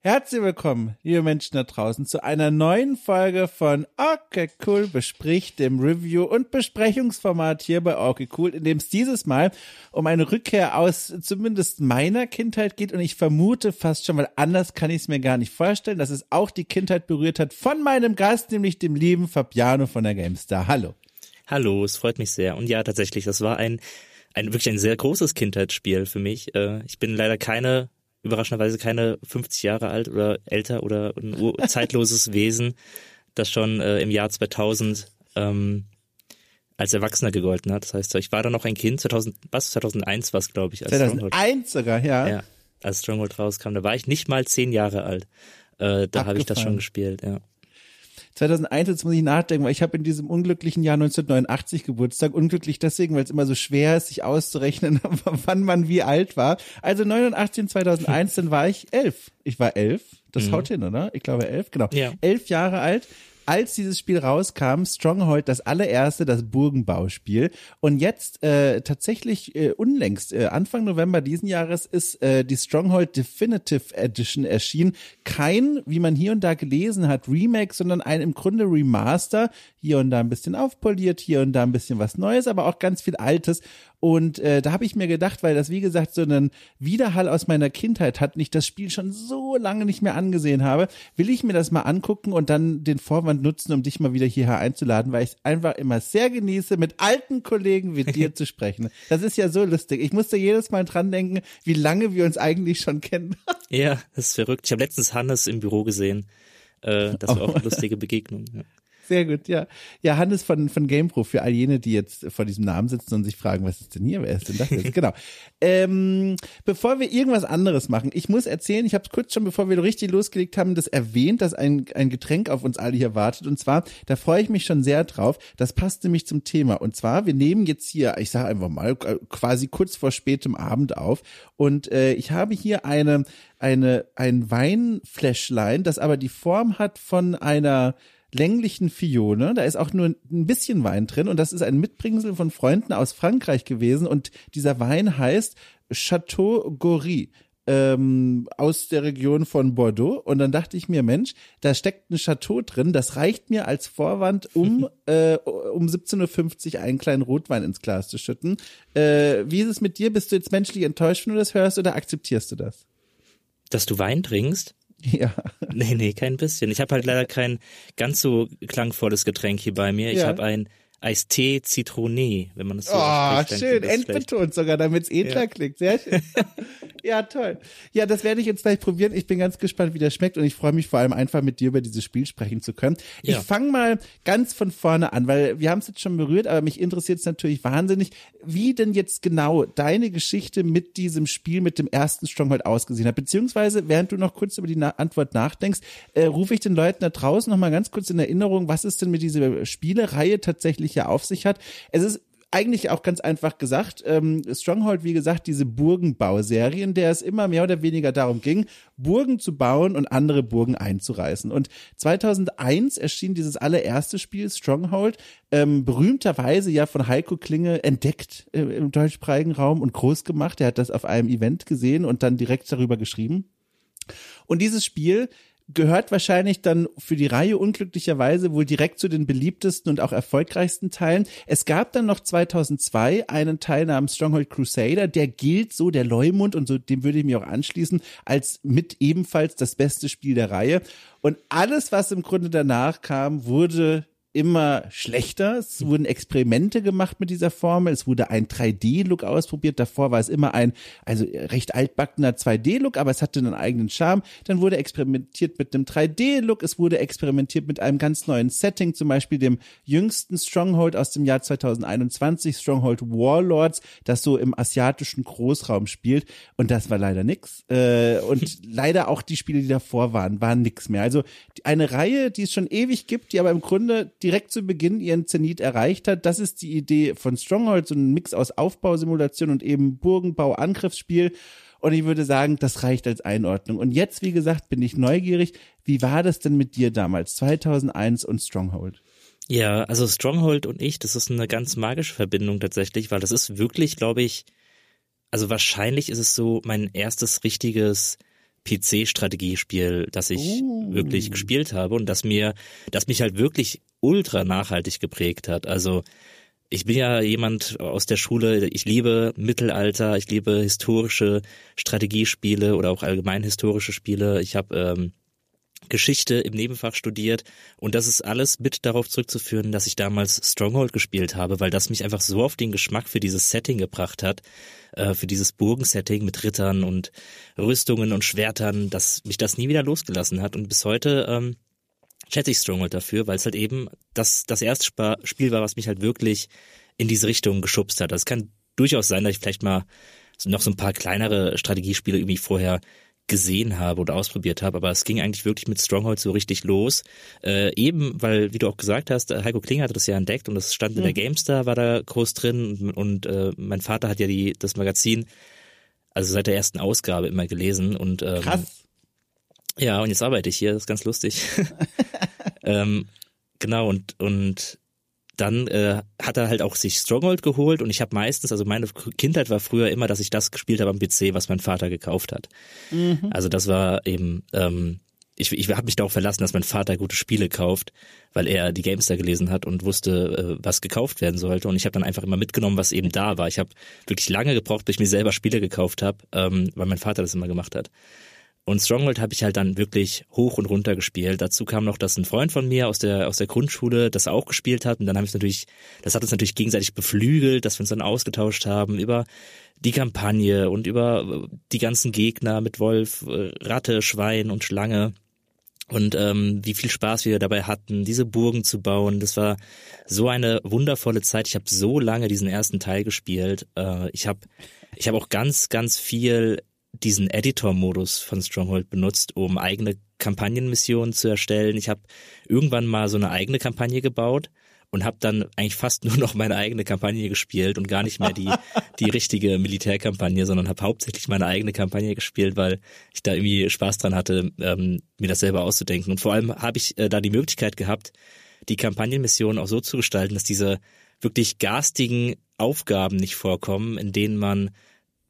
Herzlich willkommen, liebe Menschen da draußen, zu einer neuen Folge von Okay Cool bespricht, dem Review- und Besprechungsformat hier bei Okay Cool, in dem es dieses Mal um eine Rückkehr aus zumindest meiner Kindheit geht und ich vermute fast schon, weil anders kann ich es mir gar nicht vorstellen, dass es auch die Kindheit berührt hat von meinem Gast, nämlich dem lieben Fabiano von der GameStar. Hallo. Hallo, es freut mich sehr. Und ja, tatsächlich, das war ein, ein wirklich ein sehr großes Kindheitsspiel für mich. Äh, ich bin leider keine überraschenderweise keine 50 Jahre alt oder älter oder ein zeitloses Wesen, das schon äh, im Jahr 2000 ähm, als Erwachsener gegolten hat. Das heißt, ich war da noch ein Kind, 2000, was, 2001 war es, glaube ich. Als 2001 sogar, ja. Ja, als Stronghold rauskam, da war ich nicht mal zehn Jahre alt. Äh, da habe ich das schon gespielt, ja. 2001, jetzt muss ich nachdenken, weil ich habe in diesem unglücklichen Jahr 1989 Geburtstag. Unglücklich deswegen, weil es immer so schwer ist, sich auszurechnen, wann man wie alt war. Also 89 und 2001, dann war ich elf. Ich war elf. Das mhm. haut hin, oder? Ich glaube elf, genau. Ja. Elf Jahre alt als dieses Spiel rauskam, Stronghold das allererste, das Burgenbauspiel. Und jetzt äh, tatsächlich äh, unlängst, äh, Anfang November diesen Jahres, ist äh, die Stronghold Definitive Edition erschienen. Kein, wie man hier und da gelesen hat, Remake, sondern ein im Grunde Remaster. Hier und da ein bisschen aufpoliert, hier und da ein bisschen was Neues, aber auch ganz viel Altes. Und äh, da habe ich mir gedacht, weil das wie gesagt so einen Widerhall aus meiner Kindheit hat, nicht das Spiel schon so lange nicht mehr angesehen habe, will ich mir das mal angucken und dann den Vorwand nutzen, um dich mal wieder hierher einzuladen, weil ich es einfach immer sehr genieße, mit alten Kollegen wie dir zu sprechen. Das ist ja so lustig. Ich musste jedes Mal dran denken, wie lange wir uns eigentlich schon kennen. Ja, das ist verrückt. Ich habe letztens Hannes im Büro gesehen. Äh, das war auch eine lustige Begegnung. Ja. Sehr gut, ja. Ja, Hannes von, von GamePro, für all jene, die jetzt vor diesem Namen sitzen und sich fragen, was ist denn hier, wer ist denn das jetzt? genau. Ähm, bevor wir irgendwas anderes machen, ich muss erzählen, ich habe es kurz schon, bevor wir richtig losgelegt haben, das erwähnt, dass ein, ein Getränk auf uns alle hier wartet. Und zwar, da freue ich mich schon sehr drauf, das passt nämlich zum Thema. Und zwar, wir nehmen jetzt hier, ich sage einfach mal, quasi kurz vor spätem Abend auf. Und äh, ich habe hier eine, eine, ein Weinfläschlein, das aber die Form hat von einer länglichen Fione. Da ist auch nur ein bisschen Wein drin und das ist ein Mitbringsel von Freunden aus Frankreich gewesen und dieser Wein heißt Chateau Gory ähm, aus der Region von Bordeaux. Und dann dachte ich mir, Mensch, da steckt ein Chateau drin. Das reicht mir als Vorwand, um äh, um 17.50 Uhr einen kleinen Rotwein ins Glas zu schütten. Äh, wie ist es mit dir? Bist du jetzt menschlich enttäuscht, wenn du das hörst, oder akzeptierst du das? Dass du Wein trinkst? Ja. Nee, nee, kein bisschen. Ich habe halt leider kein ganz so klangvolles Getränk hier bei mir. Ich ja. habe ein Eistee Zitroné, wenn man das so Oh, schön, endbetont sogar, damit es edler ja. klingt. Sehr schön. ja, toll. Ja, das werde ich jetzt gleich probieren. Ich bin ganz gespannt, wie das schmeckt und ich freue mich vor allem einfach mit dir über dieses Spiel sprechen zu können. Ja. Ich fange mal ganz von vorne an, weil wir haben es jetzt schon berührt, aber mich interessiert es natürlich wahnsinnig, wie denn jetzt genau deine Geschichte mit diesem Spiel, mit dem ersten Stronghold ausgesehen hat. Beziehungsweise, während du noch kurz über die Na Antwort nachdenkst, äh, rufe ich den Leuten da draußen noch mal ganz kurz in Erinnerung, was ist denn mit dieser Spielereihe tatsächlich ja auf sich hat. Es ist eigentlich auch ganz einfach gesagt, ähm, Stronghold, wie gesagt, diese Burgenbauserie, in der es immer mehr oder weniger darum ging, Burgen zu bauen und andere Burgen einzureißen. Und 2001 erschien dieses allererste Spiel, Stronghold, ähm, berühmterweise ja von Heiko Klinge entdeckt äh, im deutschsprachigen Raum und groß gemacht. Er hat das auf einem Event gesehen und dann direkt darüber geschrieben. Und dieses Spiel gehört wahrscheinlich dann für die Reihe unglücklicherweise wohl direkt zu den beliebtesten und auch erfolgreichsten Teilen. Es gab dann noch 2002 einen Teil namens Stronghold Crusader, der gilt so der Leumund und so dem würde ich mich auch anschließen als mit ebenfalls das beste Spiel der Reihe. Und alles, was im Grunde danach kam, wurde immer schlechter. Es wurden Experimente gemacht mit dieser Formel. Es wurde ein 3D-Look ausprobiert. Davor war es immer ein, also recht altbackener 2D-Look, aber es hatte einen eigenen Charme. Dann wurde experimentiert mit einem 3D-Look. Es wurde experimentiert mit einem ganz neuen Setting, zum Beispiel dem jüngsten Stronghold aus dem Jahr 2021, Stronghold Warlords, das so im asiatischen Großraum spielt. Und das war leider nix. Äh, und leider auch die Spiele, die davor waren, waren nix mehr. Also eine Reihe, die es schon ewig gibt, die aber im Grunde direkt zu Beginn ihren Zenit erreicht hat. Das ist die Idee von Stronghold, so ein Mix aus Aufbausimulation und eben Burgenbau, Angriffsspiel. Und ich würde sagen, das reicht als Einordnung. Und jetzt, wie gesagt, bin ich neugierig. Wie war das denn mit dir damals, 2001 und Stronghold? Ja, also Stronghold und ich, das ist eine ganz magische Verbindung tatsächlich, weil das ist wirklich, glaube ich, also wahrscheinlich ist es so mein erstes richtiges PC-Strategiespiel, das ich uh. wirklich gespielt habe und das mir, das mich halt wirklich ultra nachhaltig geprägt hat. Also ich bin ja jemand aus der Schule, ich liebe Mittelalter, ich liebe historische Strategiespiele oder auch allgemein historische Spiele. Ich habe ähm, Geschichte im Nebenfach studiert und das ist alles mit darauf zurückzuführen, dass ich damals Stronghold gespielt habe, weil das mich einfach so auf den Geschmack für dieses Setting gebracht hat, äh, für dieses Burgensetting mit Rittern und Rüstungen und Schwertern, dass mich das nie wieder losgelassen hat und bis heute ähm, schätze ich Stronghold dafür, weil es halt eben das, das erste Spiel war, was mich halt wirklich in diese Richtung geschubst hat. Das kann durchaus sein, dass ich vielleicht mal noch so ein paar kleinere Strategiespiele irgendwie vorher gesehen habe oder ausprobiert habe, aber es ging eigentlich wirklich mit Stronghold so richtig los. Äh, eben, weil, wie du auch gesagt hast, Heiko Kling hatte das ja entdeckt und das stand in der GameStar, war da groß drin und, und äh, mein Vater hat ja die das Magazin also seit der ersten Ausgabe immer gelesen und ähm, Krass. Ja, und jetzt arbeite ich hier, das ist ganz lustig. ähm, genau, und, und dann äh, hat er halt auch sich Stronghold geholt und ich habe meistens, also meine Kindheit war früher immer, dass ich das gespielt habe am PC, was mein Vater gekauft hat. Mhm. Also das war eben, ähm, ich, ich habe mich darauf verlassen, dass mein Vater gute Spiele kauft, weil er die Gamestar gelesen hat und wusste, äh, was gekauft werden sollte. Und ich habe dann einfach immer mitgenommen, was eben da war. Ich habe wirklich lange gebraucht, bis ich mir selber Spiele gekauft habe, ähm, weil mein Vater das immer gemacht hat. Und Stronghold habe ich halt dann wirklich hoch und runter gespielt. Dazu kam noch, dass ein Freund von mir aus der aus der Grundschule das auch gespielt hat und dann habe ich natürlich, das hat uns natürlich gegenseitig beflügelt, dass wir uns dann ausgetauscht haben über die Kampagne und über die ganzen Gegner mit Wolf, äh, Ratte, Schwein und Schlange und ähm, wie viel Spaß wir dabei hatten, diese Burgen zu bauen. Das war so eine wundervolle Zeit. Ich habe so lange diesen ersten Teil gespielt. Äh, ich habe ich hab auch ganz, ganz viel diesen Editor-Modus von Stronghold benutzt, um eigene Kampagnenmissionen zu erstellen. Ich habe irgendwann mal so eine eigene Kampagne gebaut und habe dann eigentlich fast nur noch meine eigene Kampagne gespielt und gar nicht mehr die die richtige Militärkampagne, sondern habe hauptsächlich meine eigene Kampagne gespielt, weil ich da irgendwie Spaß dran hatte, ähm, mir das selber auszudenken. Und vor allem habe ich äh, da die Möglichkeit gehabt, die Kampagnenmissionen auch so zu gestalten, dass diese wirklich garstigen Aufgaben nicht vorkommen, in denen man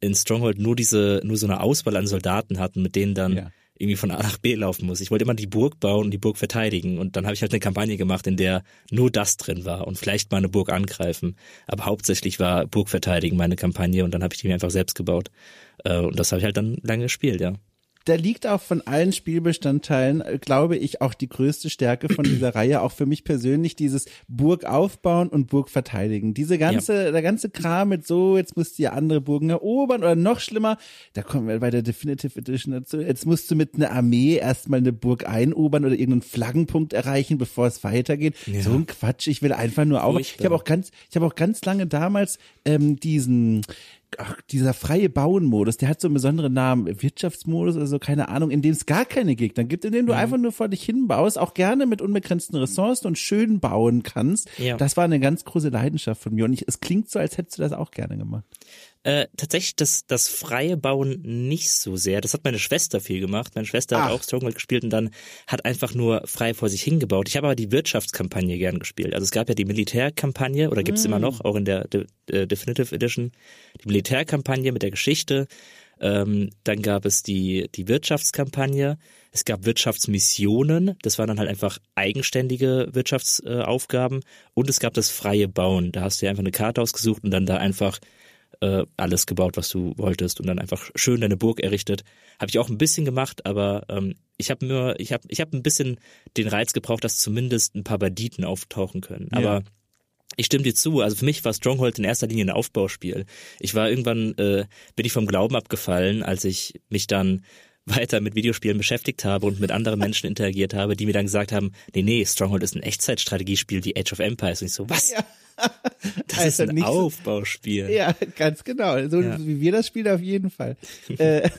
in Stronghold nur diese, nur so eine Auswahl an Soldaten hatten, mit denen dann ja. irgendwie von A nach B laufen muss. Ich wollte immer die Burg bauen und die Burg verteidigen. Und dann habe ich halt eine Kampagne gemacht, in der nur das drin war und vielleicht mal eine Burg angreifen. Aber hauptsächlich war Burg verteidigen meine Kampagne und dann habe ich die mir einfach selbst gebaut. Äh, und das habe ich halt dann lange gespielt, ja da liegt auch von allen Spielbestandteilen, äh, glaube ich, auch die größte Stärke von dieser Reihe, auch für mich persönlich, dieses Burg aufbauen und Burg verteidigen. Diese ganze, ja. der ganze Kram mit so, jetzt musst du ja andere Burgen erobern oder noch schlimmer, da kommen wir bei der Definitive Edition dazu, jetzt musst du mit einer Armee erstmal eine Burg einobern oder irgendeinen Flaggenpunkt erreichen, bevor es weitergeht. Ja. So ein Quatsch, ich will einfach nur auch, ich habe auch ganz, ich habe auch ganz lange damals ähm, diesen, ach, dieser freie Bauen-Modus, der hat so einen besonderen Namen, Wirtschaftsmodus oder so, keine Ahnung, in dem es gar keine Gegner gibt, in dem du mhm. einfach nur vor dich hinbaust, auch gerne mit unbegrenzten Ressourcen und schön bauen kannst. Ja. Das war eine ganz große Leidenschaft von mir und ich, es klingt so, als hättest du das auch gerne gemacht. Äh, tatsächlich das, das freie Bauen nicht so sehr. Das hat meine Schwester viel gemacht. Meine Schwester Ach. hat auch Stronghold gespielt und dann hat einfach nur frei vor sich hingebaut. Ich habe aber die Wirtschaftskampagne gern gespielt. Also es gab ja die Militärkampagne oder gibt's mm. immer noch, auch in der De De Definitive Edition, die Militärkampagne mit der Geschichte. Ähm, dann gab es die, die Wirtschaftskampagne. Es gab Wirtschaftsmissionen. Das waren dann halt einfach eigenständige Wirtschaftsaufgaben. Äh, und es gab das freie Bauen. Da hast du ja einfach eine Karte ausgesucht und dann da einfach äh, alles gebaut, was du wolltest und dann einfach schön deine Burg errichtet. Habe ich auch ein bisschen gemacht, aber ähm, ich habe nur, ich habe, ich habe ein bisschen den Reiz gebraucht, dass zumindest ein paar Banditen auftauchen können. Aber ja. Ich stimme dir zu. Also für mich war Stronghold in erster Linie ein Aufbauspiel. Ich war irgendwann, äh, bin ich vom Glauben abgefallen, als ich mich dann weiter mit Videospielen beschäftigt habe und mit anderen Menschen interagiert habe, die mir dann gesagt haben, nee, nee, Stronghold ist ein Echtzeitstrategiespiel wie Age of Empires. Und ich so, was? Ja. Das also ist ein Aufbauspiel. So, ja, ganz genau. So ja. wie wir das spielen auf jeden Fall. Äh,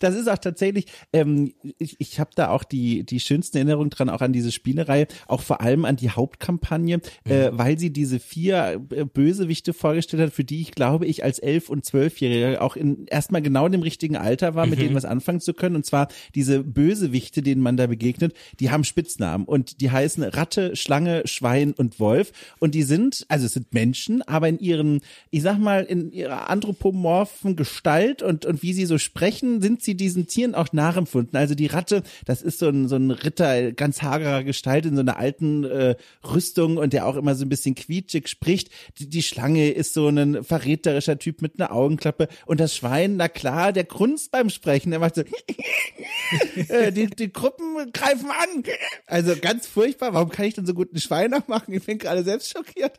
das ist auch tatsächlich, ähm, ich, ich habe da auch die, die schönsten Erinnerungen dran, auch an diese Spielereihe, auch vor allem an die Hauptkampagne, mhm. äh, weil sie diese vier äh, Bösewichte vorgestellt hat, für die ich glaube, ich als elf- und zwölfjähriger auch in erstmal genau in dem richtigen Alter war, mit mhm. denen was anfangen zu können. Und zwar diese Bösewichte, denen man da begegnet, die haben Spitznamen und die heißen Ratte, Schlange, Schwein und Wolf. Und die sind, also also es sind Menschen, aber in ihren, ich sag mal, in ihrer anthropomorphen Gestalt und, und wie sie so sprechen, sind sie diesen Tieren auch nachempfunden. Also die Ratte, das ist so ein, so ein Ritter, ganz hagerer Gestalt in so einer alten äh, Rüstung und der auch immer so ein bisschen quietschig spricht. Die, die Schlange ist so ein verräterischer Typ mit einer Augenklappe und das Schwein, na klar, der grunzt beim Sprechen, der macht so äh, die, die Gruppen greifen an. Also ganz furchtbar. Warum kann ich denn so gut einen Schwein machen? Ich bin gerade selbst schockiert.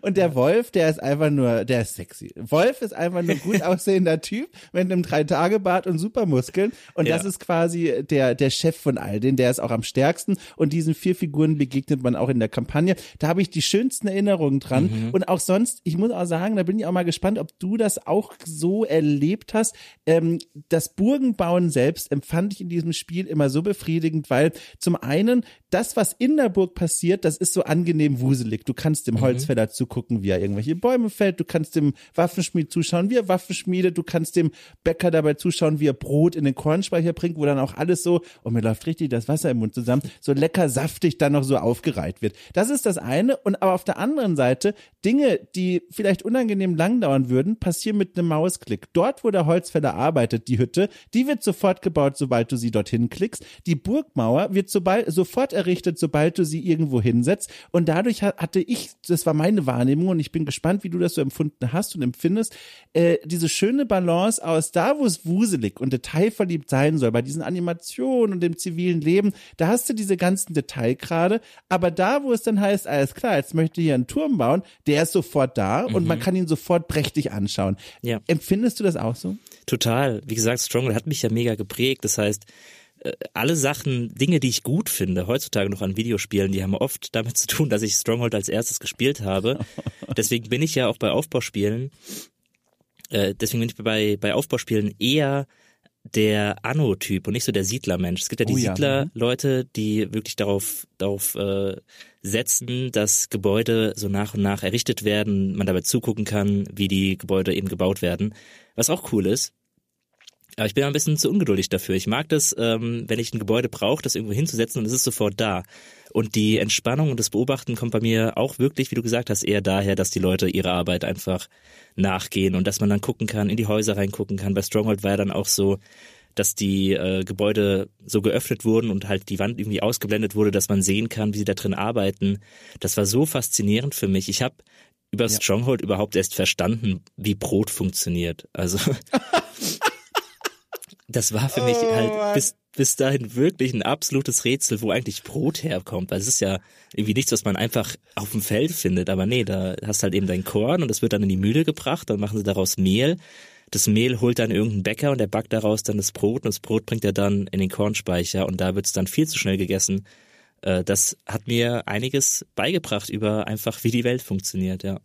Und der Wolf, der ist einfach nur, der ist sexy. Wolf ist einfach nur gut aussehender Typ mit einem Drei-Tage-Bart und Supermuskeln. Und ja. das ist quasi der, der Chef von all denen. Der ist auch am stärksten. Und diesen vier Figuren begegnet man auch in der Kampagne. Da habe ich die schönsten Erinnerungen dran. Mhm. Und auch sonst, ich muss auch sagen, da bin ich auch mal gespannt, ob du das auch so erlebt hast. Ähm, das Burgenbauen selbst empfand ich in diesem Spiel immer so befriedigend, weil zum einen das, was in der Burg passiert, das ist so angenehm wuselig. Du kannst dem mhm. Holzfäller zugucken, wie er irgendwelche Bäume fällt. Du kannst dem Waffenschmied zuschauen, wie er Waffen. Du kannst dem Bäcker dabei zuschauen, wie er Brot in den Kornspeicher bringt, wo dann auch alles so, und mir läuft richtig das Wasser im Mund zusammen, so lecker saftig dann noch so aufgereiht wird. Das ist das eine. Und aber auf der anderen Seite, Dinge, die vielleicht unangenehm lang dauern würden, passieren mit einem Mausklick. Dort, wo der Holzfäller arbeitet, die Hütte, die wird sofort gebaut, sobald du sie dorthin klickst. Die Burgmauer wird sobald, sofort errichtet, sobald du sie irgendwo hinsetzt. Und dadurch hatte ich, das war meine Wahrnehmung und ich bin gespannt, wie du das so empfunden hast und empfindest, äh, diese schöne Balance aus da, wo es wuselig und detailverliebt sein soll, bei diesen Animationen und dem zivilen Leben, da hast du diese ganzen Detailgrade, aber da, wo es dann heißt, alles klar, jetzt möchte ich hier einen Turm bauen, der ist sofort da mhm. und man kann ihn sofort prächtig anschauen. Ja. Empfindest du das auch so? Total. Wie gesagt, Stronghold hat mich ja mega geprägt. Das heißt, alle Sachen, Dinge, die ich gut finde, heutzutage noch an Videospielen, die haben oft damit zu tun, dass ich Stronghold als erstes gespielt habe. Deswegen bin ich ja auch bei Aufbauspielen, äh, deswegen bin ich bei, bei Aufbauspielen eher der Anno-Typ und nicht so der Siedler-Mensch. Es gibt ja die oh, Siedler-Leute, die wirklich darauf, darauf äh, setzen, dass Gebäude so nach und nach errichtet werden, man dabei zugucken kann, wie die Gebäude eben gebaut werden. Was auch cool ist. Aber ich bin ein bisschen zu ungeduldig dafür. Ich mag das, ähm, wenn ich ein Gebäude brauche, das irgendwo hinzusetzen und es ist sofort da. Und die Entspannung und das Beobachten kommt bei mir auch wirklich, wie du gesagt hast, eher daher, dass die Leute ihrer Arbeit einfach nachgehen und dass man dann gucken kann, in die Häuser reingucken kann. Bei Stronghold war ja dann auch so, dass die äh, Gebäude so geöffnet wurden und halt die Wand irgendwie ausgeblendet wurde, dass man sehen kann, wie sie da drin arbeiten. Das war so faszinierend für mich. Ich habe über ja. Stronghold überhaupt erst verstanden, wie Brot funktioniert. Also das war für mich oh, halt bis, bis dahin wirklich ein absolutes Rätsel, wo eigentlich Brot herkommt. Weil es ist ja irgendwie nichts, was man einfach auf dem Feld findet. Aber nee, da hast halt eben dein Korn und das wird dann in die Mühle gebracht, dann machen sie daraus Mehl. Das Mehl holt dann irgendein Bäcker und der backt daraus dann das Brot und das Brot bringt er dann in den Kornspeicher und da wird es dann viel zu schnell gegessen. Äh, das hat mir einiges beigebracht über einfach, wie die Welt funktioniert, ja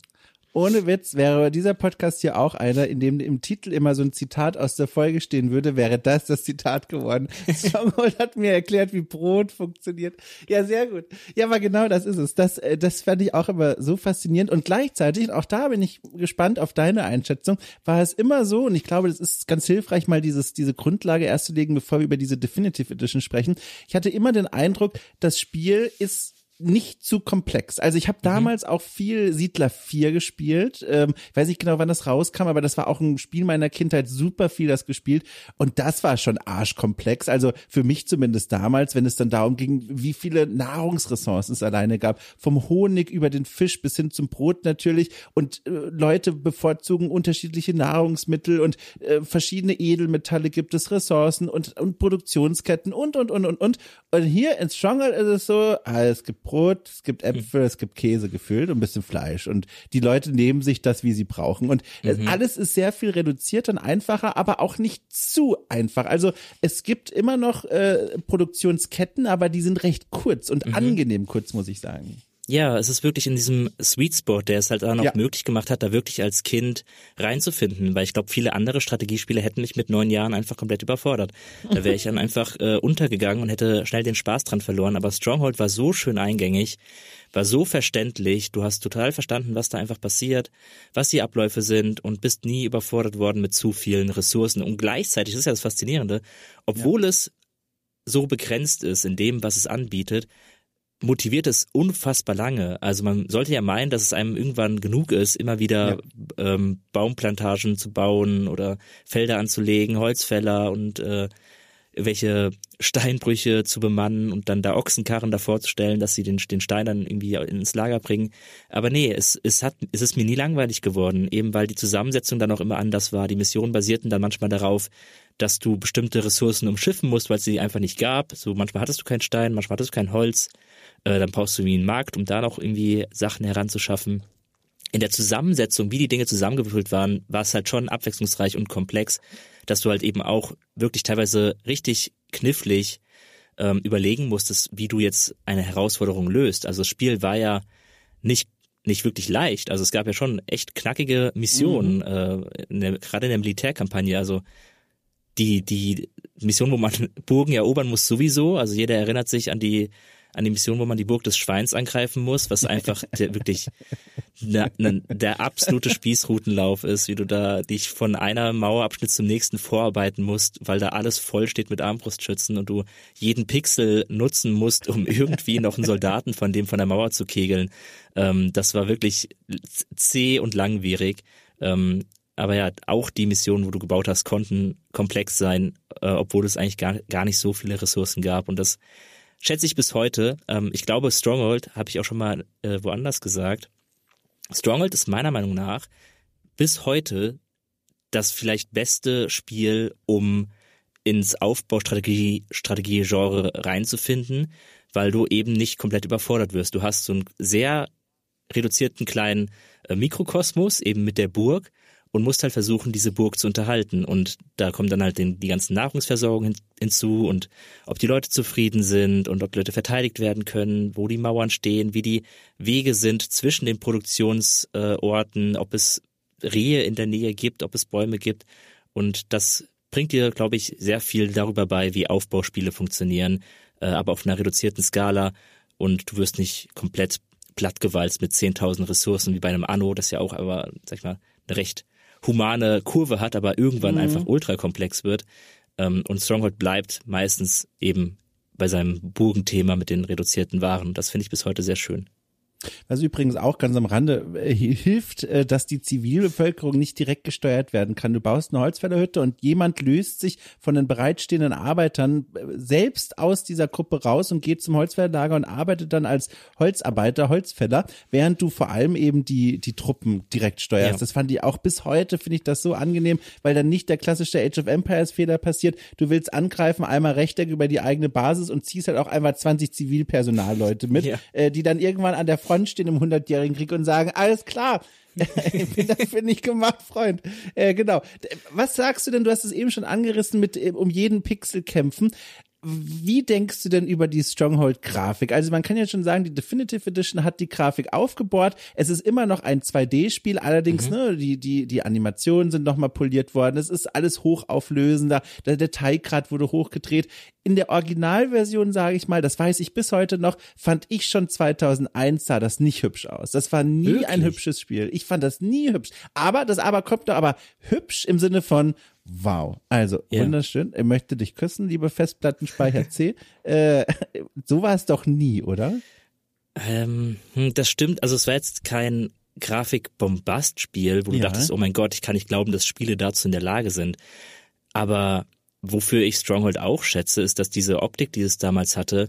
ohne Witz wäre dieser Podcast hier auch einer, in dem im Titel immer so ein Zitat aus der Folge stehen würde, wäre das das Zitat geworden. Stronghold hat mir erklärt, wie Brot funktioniert. Ja, sehr gut. Ja, aber genau das ist es. Das, äh, das fand ich auch immer so faszinierend. Und gleichzeitig, und auch da bin ich gespannt auf deine Einschätzung, war es immer so, und ich glaube, das ist ganz hilfreich, mal dieses, diese Grundlage erst zu legen, bevor wir über diese Definitive Edition sprechen. Ich hatte immer den Eindruck, das Spiel ist nicht zu komplex. Also ich habe mhm. damals mhm. auch viel Siedler 4 gespielt. Ähm, ich weiß nicht genau, wann das rauskam, aber das war auch ein Spiel meiner Kindheit, super viel das gespielt. Und das war schon arschkomplex. Also für mich zumindest damals, wenn es dann darum ging, wie viele Nahrungsressourcen es alleine gab. Vom Honig über den Fisch bis hin zum Brot natürlich. Und äh, Leute bevorzugen unterschiedliche Nahrungsmittel und äh, verschiedene Edelmetalle gibt es, Ressourcen und, und Produktionsketten und, und, und, und, und. Und hier in Stronghold ist es so, ah, es gibt Brot, es gibt Äpfel, es gibt Käse gefüllt und ein bisschen Fleisch. Und die Leute nehmen sich das, wie sie brauchen. Und mhm. alles ist sehr viel reduzierter und einfacher, aber auch nicht zu einfach. Also es gibt immer noch äh, Produktionsketten, aber die sind recht kurz und mhm. angenehm kurz, muss ich sagen. Ja, es ist wirklich in diesem Sweet Spot, der es halt dann auch ja. möglich gemacht hat, da wirklich als Kind reinzufinden, weil ich glaube, viele andere Strategiespiele hätten mich mit neun Jahren einfach komplett überfordert. Da wäre ich dann einfach äh, untergegangen und hätte schnell den Spaß dran verloren. Aber Stronghold war so schön eingängig, war so verständlich, du hast total verstanden, was da einfach passiert, was die Abläufe sind und bist nie überfordert worden mit zu vielen Ressourcen. Und gleichzeitig, das ist ja das Faszinierende, obwohl ja. es so begrenzt ist in dem, was es anbietet, motiviert es unfassbar lange. Also man sollte ja meinen, dass es einem irgendwann genug ist, immer wieder ja. ähm, Baumplantagen zu bauen oder Felder anzulegen, Holzfäller und äh, welche Steinbrüche zu bemannen und dann da Ochsenkarren davor zu stellen, dass sie den, den Stein dann irgendwie ins Lager bringen. Aber nee, es, es hat, es ist mir nie langweilig geworden, eben weil die Zusammensetzung dann auch immer anders war. Die Missionen basierten dann manchmal darauf, dass du bestimmte Ressourcen umschiffen musst, weil es sie einfach nicht gab. So manchmal hattest du keinen Stein, manchmal hattest du kein Holz. Äh, dann brauchst du wie einen Markt, um da noch irgendwie Sachen heranzuschaffen. In der Zusammensetzung, wie die Dinge zusammengewürfelt waren, war es halt schon abwechslungsreich und komplex, dass du halt eben auch wirklich teilweise richtig knifflig ähm, überlegen musstest, wie du jetzt eine Herausforderung löst. Also das Spiel war ja nicht nicht wirklich leicht. Also es gab ja schon echt knackige Missionen, mhm. äh, in der, gerade in der Militärkampagne. Also die, die Mission, wo man Burgen erobern muss, sowieso. Also jeder erinnert sich an die, an die Mission, wo man die Burg des Schweins angreifen muss, was einfach der, wirklich na, na, der absolute Spießrutenlauf ist, wie du da dich von einer Mauerabschnitt zum nächsten vorarbeiten musst, weil da alles voll steht mit Armbrustschützen und du jeden Pixel nutzen musst, um irgendwie noch einen Soldaten von dem von der Mauer zu kegeln. Ähm, das war wirklich zäh und langwierig. Ähm, aber ja, auch die Missionen, wo du gebaut hast, konnten komplex sein, äh, obwohl es eigentlich gar, gar nicht so viele Ressourcen gab. Und das schätze ich bis heute. Ähm, ich glaube, Stronghold habe ich auch schon mal äh, woanders gesagt. Stronghold ist meiner Meinung nach bis heute das vielleicht beste Spiel, um ins Aufbaustrategie-Genre reinzufinden, weil du eben nicht komplett überfordert wirst. Du hast so einen sehr reduzierten kleinen äh, Mikrokosmos, eben mit der Burg, und musst halt versuchen, diese Burg zu unterhalten. Und da kommt dann halt den, die ganzen Nahrungsversorgung hin, hinzu und ob die Leute zufrieden sind und ob Leute verteidigt werden können, wo die Mauern stehen, wie die Wege sind zwischen den Produktionsorten, ob es Rehe in der Nähe gibt, ob es Bäume gibt. Und das bringt dir, glaube ich, sehr viel darüber bei, wie Aufbauspiele funktionieren, äh, aber auf einer reduzierten Skala. Und du wirst nicht komplett plattgewalzt mit 10.000 Ressourcen wie bei einem Anno, das ja auch aber, sag ich mal, eine recht humane Kurve hat, aber irgendwann mhm. einfach ultrakomplex wird. Ähm, und Stronghold bleibt meistens eben bei seinem Burgenthema mit den reduzierten Waren. Das finde ich bis heute sehr schön. Was übrigens auch ganz am Rande äh, hilft, äh, dass die Zivilbevölkerung nicht direkt gesteuert werden kann. Du baust eine Holzfällerhütte und jemand löst sich von den bereitstehenden Arbeitern äh, selbst aus dieser Gruppe raus und geht zum Holzfällerlager und arbeitet dann als Holzarbeiter, Holzfäller, während du vor allem eben die, die Truppen direkt steuerst. Ja. Das fand ich auch bis heute, finde ich das so angenehm, weil dann nicht der klassische Age of Empires Fehler passiert. Du willst angreifen, einmal Rechteck über die eigene Basis und ziehst halt auch einmal 20 Zivilpersonalleute mit, ja. die dann irgendwann an der Front stehen im hundertjährigen Krieg und sagen, alles klar, ich bin dafür nicht gemacht, Freund. Äh, genau. Was sagst du denn? Du hast es eben schon angerissen mit äh, um jeden Pixel kämpfen. Wie denkst du denn über die Stronghold-Grafik? Also man kann ja schon sagen, die Definitive Edition hat die Grafik aufgebohrt. Es ist immer noch ein 2D-Spiel, allerdings, mhm. ne, die, die, die Animationen sind nochmal poliert worden. Es ist alles hochauflösender. Der Detailgrad wurde hochgedreht. In der Originalversion, sage ich mal, das weiß ich bis heute noch, fand ich schon 2001 sah das nicht hübsch aus. Das war nie Wirklich? ein hübsches Spiel. Ich fand das nie hübsch. Aber das aber kommt doch aber hübsch im Sinne von, Wow, also ja. wunderschön. Er möchte dich küssen, liebe Festplattenspeicher C. äh, so war es doch nie, oder? Ähm, hm, das stimmt. Also es war jetzt kein Grafik-Bombast-Spiel, wo du ja. dachtest, oh mein Gott, ich kann nicht glauben, dass Spiele dazu in der Lage sind. Aber wofür ich Stronghold auch schätze, ist, dass diese Optik, die es damals hatte,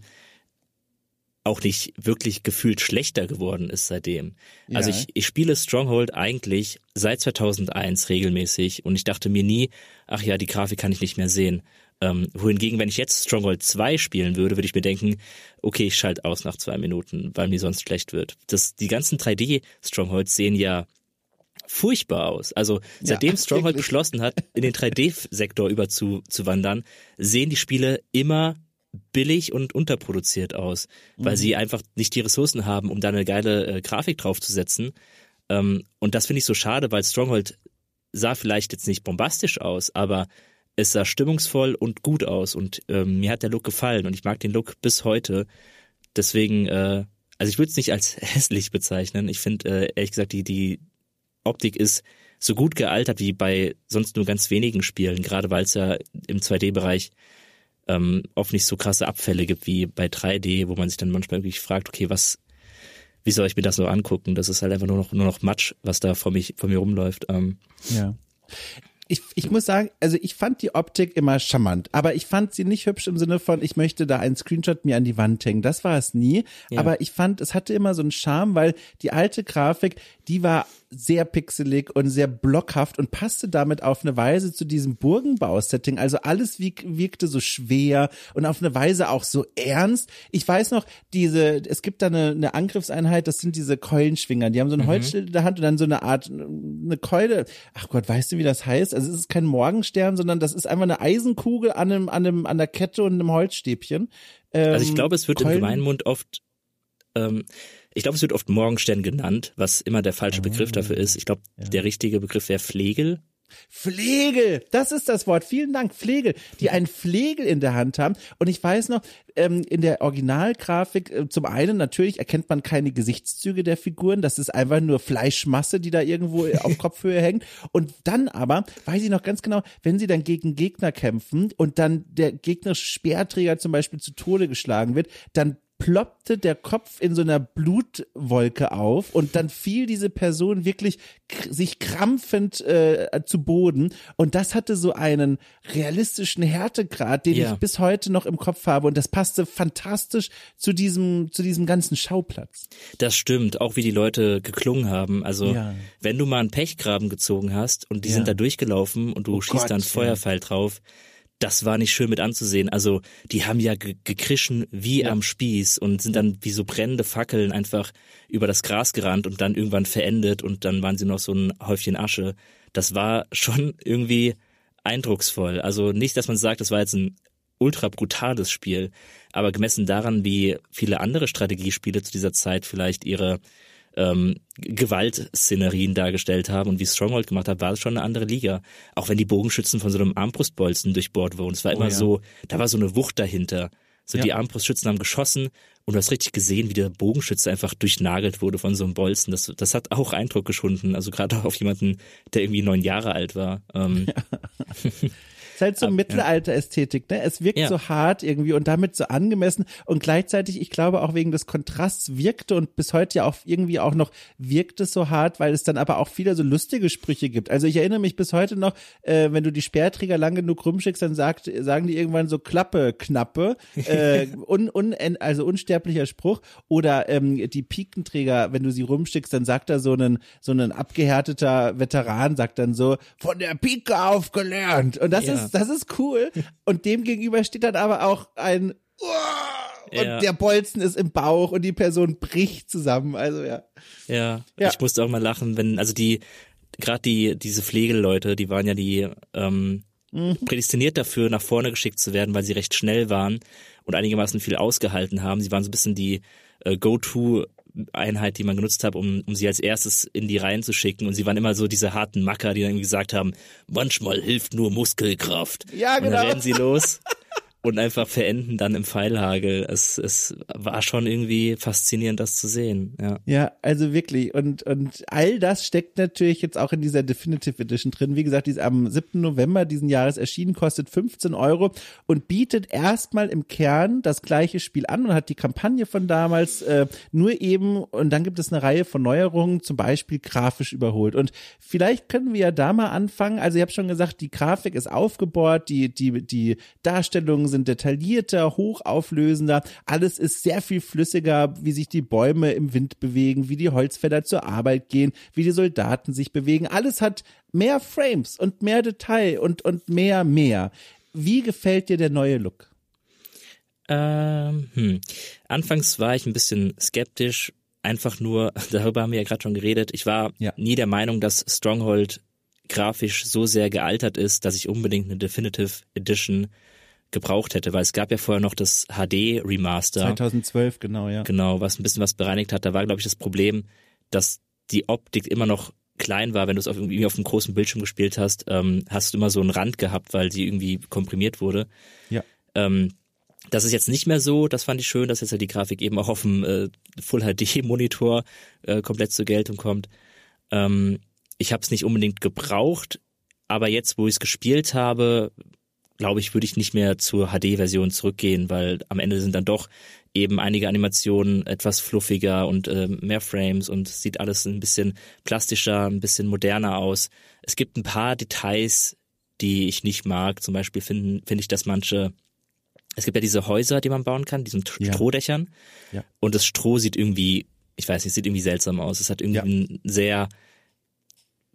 auch nicht wirklich gefühlt schlechter geworden ist seitdem. Ja. Also ich, ich spiele Stronghold eigentlich seit 2001 regelmäßig und ich dachte mir nie, ach ja, die Grafik kann ich nicht mehr sehen. Ähm, wohingegen, wenn ich jetzt Stronghold 2 spielen würde, würde ich mir denken, okay, ich schalte aus nach zwei Minuten, weil mir sonst schlecht wird. Das, die ganzen 3D-Strongholds sehen ja furchtbar aus. Also seitdem ja, Stronghold wirklich. beschlossen hat, in den 3D-Sektor überzuwandern, sehen die Spiele immer billig und unterproduziert aus, weil mhm. sie einfach nicht die Ressourcen haben, um da eine geile äh, Grafik draufzusetzen. Ähm, und das finde ich so schade, weil Stronghold sah vielleicht jetzt nicht bombastisch aus, aber es sah stimmungsvoll und gut aus und ähm, mir hat der Look gefallen und ich mag den Look bis heute. Deswegen, äh, also ich würde es nicht als hässlich bezeichnen. Ich finde, äh, ehrlich gesagt, die, die Optik ist so gut gealtert wie bei sonst nur ganz wenigen Spielen, gerade weil es ja im 2D-Bereich ähm, oft nicht so krasse Abfälle gibt wie bei 3D, wo man sich dann manchmal wirklich fragt, okay, was, wie soll ich mir das so angucken? Das ist halt einfach nur noch, nur noch Matsch, was da vor, mich, vor mir rumläuft. Ähm. Ja ich, ich muss sagen, also ich fand die Optik immer charmant, aber ich fand sie nicht hübsch im Sinne von, ich möchte da einen Screenshot mir an die Wand hängen. Das war es nie. Ja. Aber ich fand, es hatte immer so einen Charme, weil die alte Grafik, die war sehr pixelig und sehr blockhaft und passte damit auf eine Weise zu diesem Burgenbau-Setting. Also alles wiek, wirkte so schwer und auf eine Weise auch so ernst. Ich weiß noch, diese, es gibt da eine, eine Angriffseinheit, das sind diese Keulenschwinger. Die haben so ein mhm. Holzschild in der Hand und dann so eine Art, eine Keule. Ach Gott, weißt du, wie das heißt? Also es ist kein Morgenstern, sondern das ist einfach eine Eisenkugel an einem, an einem, an der Kette und einem Holzstäbchen. Ähm, also ich glaube, es wird Keulen, im Gemeinmund oft, ähm, ich glaube, es wird oft Morgenstern genannt, was immer der falsche Begriff dafür ist. Ich glaube, ja. der richtige Begriff wäre Flegel. Flegel, das ist das Wort. Vielen Dank, Flegel, die einen Flegel in der Hand haben. Und ich weiß noch, ähm, in der Originalgrafik, äh, zum einen natürlich erkennt man keine Gesichtszüge der Figuren. Das ist einfach nur Fleischmasse, die da irgendwo auf Kopfhöhe hängt. Und dann aber, weiß ich noch ganz genau, wenn sie dann gegen Gegner kämpfen und dann der gegnerische Speerträger zum Beispiel zu Tode geschlagen wird, dann ploppte der Kopf in so einer Blutwolke auf und dann fiel diese Person wirklich sich krampfend äh, zu Boden und das hatte so einen realistischen Härtegrad, den ja. ich bis heute noch im Kopf habe und das passte fantastisch zu diesem zu diesem ganzen Schauplatz. Das stimmt, auch wie die Leute geklungen haben. Also ja. wenn du mal einen Pechgraben gezogen hast und die ja. sind da durchgelaufen und du oh schießt Gott, dann Feuerpfeil drauf, das war nicht schön mit anzusehen. Also die haben ja gekrischen wie ja. am Spieß und sind dann wie so brennende Fackeln einfach über das Gras gerannt und dann irgendwann verendet und dann waren sie noch so ein Häufchen Asche. Das war schon irgendwie eindrucksvoll. Also nicht, dass man sagt, das war jetzt ein ultra brutales Spiel, aber gemessen daran, wie viele andere Strategiespiele zu dieser Zeit vielleicht ihre ähm, Gewaltszenerien dargestellt haben und wie Stronghold gemacht hat, war es schon eine andere Liga. Auch wenn die Bogenschützen von so einem Armbrustbolzen durchbohrt wurden. Es war oh, immer ja. so, da war so eine Wucht dahinter. So ja. die Armbrustschützen haben geschossen und du hast richtig gesehen, wie der Bogenschütze einfach durchnagelt wurde von so einem Bolzen. Das, das hat auch Eindruck geschunden. Also gerade auch auf jemanden, der irgendwie neun Jahre alt war. Ähm. Ja. ist halt so Mittelalter-Ästhetik, ne? Es wirkt ja. so hart irgendwie und damit so angemessen und gleichzeitig, ich glaube auch wegen des Kontrasts wirkte und bis heute ja auch irgendwie auch noch wirkt es so hart, weil es dann aber auch viele so lustige Sprüche gibt. Also ich erinnere mich bis heute noch, äh, wenn du die Speerträger lang genug rumschickst, dann sagt, sagen die irgendwann so Klappe, Knappe, äh, un, un, also unsterblicher Spruch oder ähm, die Pikenträger, wenn du sie rumschickst, dann sagt er so einen, so einen abgehärteter Veteran, sagt dann so, von der Pike auf gelernt. Und das ja. ist ist, das ist cool. Und dem gegenüber steht dann aber auch ein und ja. der Bolzen ist im Bauch und die Person bricht zusammen. Also ja. Ja, ja. ich musste auch mal lachen, wenn, also die, gerade die, diese Pflegeleute, die waren ja die ähm, mhm. prädestiniert dafür, nach vorne geschickt zu werden, weil sie recht schnell waren und einigermaßen viel ausgehalten haben. Sie waren so ein bisschen die äh, Go-To Einheit, die man genutzt hat, um, um sie als erstes in die Reihen zu schicken. Und sie waren immer so diese harten Macker, die dann gesagt haben, manchmal hilft nur Muskelkraft. Ja, genau. Und dann genau. rennen sie los. und einfach verenden dann im Pfeilhagel. Es, es war schon irgendwie faszinierend, das zu sehen. Ja, ja also wirklich. Und, und all das steckt natürlich jetzt auch in dieser Definitive Edition drin. Wie gesagt, die ist am 7. November diesen Jahres erschienen, kostet 15 Euro und bietet erstmal im Kern das gleiche Spiel an und hat die Kampagne von damals äh, nur eben, und dann gibt es eine Reihe von Neuerungen, zum Beispiel grafisch überholt. Und vielleicht können wir ja da mal anfangen. Also ich habe schon gesagt, die Grafik ist aufgebohrt, die, die, die Darstellungen sind sind detaillierter, hochauflösender. Alles ist sehr viel flüssiger, wie sich die Bäume im Wind bewegen, wie die Holzfäller zur Arbeit gehen, wie die Soldaten sich bewegen. Alles hat mehr Frames und mehr Detail und, und mehr, mehr. Wie gefällt dir der neue Look? Ähm, hm. Anfangs war ich ein bisschen skeptisch, einfach nur, darüber haben wir ja gerade schon geredet, ich war ja. nie der Meinung, dass Stronghold grafisch so sehr gealtert ist, dass ich unbedingt eine Definitive Edition gebraucht hätte, weil es gab ja vorher noch das HD Remaster. 2012, genau, ja. Genau, was ein bisschen was bereinigt hat. Da war, glaube ich, das Problem, dass die Optik immer noch klein war, wenn du es auf, irgendwie auf einem großen Bildschirm gespielt hast, ähm, hast du immer so einen Rand gehabt, weil sie irgendwie komprimiert wurde. Ja. Ähm, das ist jetzt nicht mehr so, das fand ich schön, dass jetzt halt die Grafik eben auch auf dem äh, Full HD Monitor äh, komplett zur Geltung kommt. Ähm, ich habe es nicht unbedingt gebraucht, aber jetzt, wo ich es gespielt habe, glaube ich, würde ich nicht mehr zur HD-Version zurückgehen, weil am Ende sind dann doch eben einige Animationen etwas fluffiger und äh, mehr Frames und sieht alles ein bisschen plastischer, ein bisschen moderner aus. Es gibt ein paar Details, die ich nicht mag. Zum Beispiel finde find ich, dass manche, es gibt ja diese Häuser, die man bauen kann, diesen ja. Strohdächern. Ja. Und das Stroh sieht irgendwie, ich weiß nicht, sieht irgendwie seltsam aus. Es hat irgendwie ja. einen sehr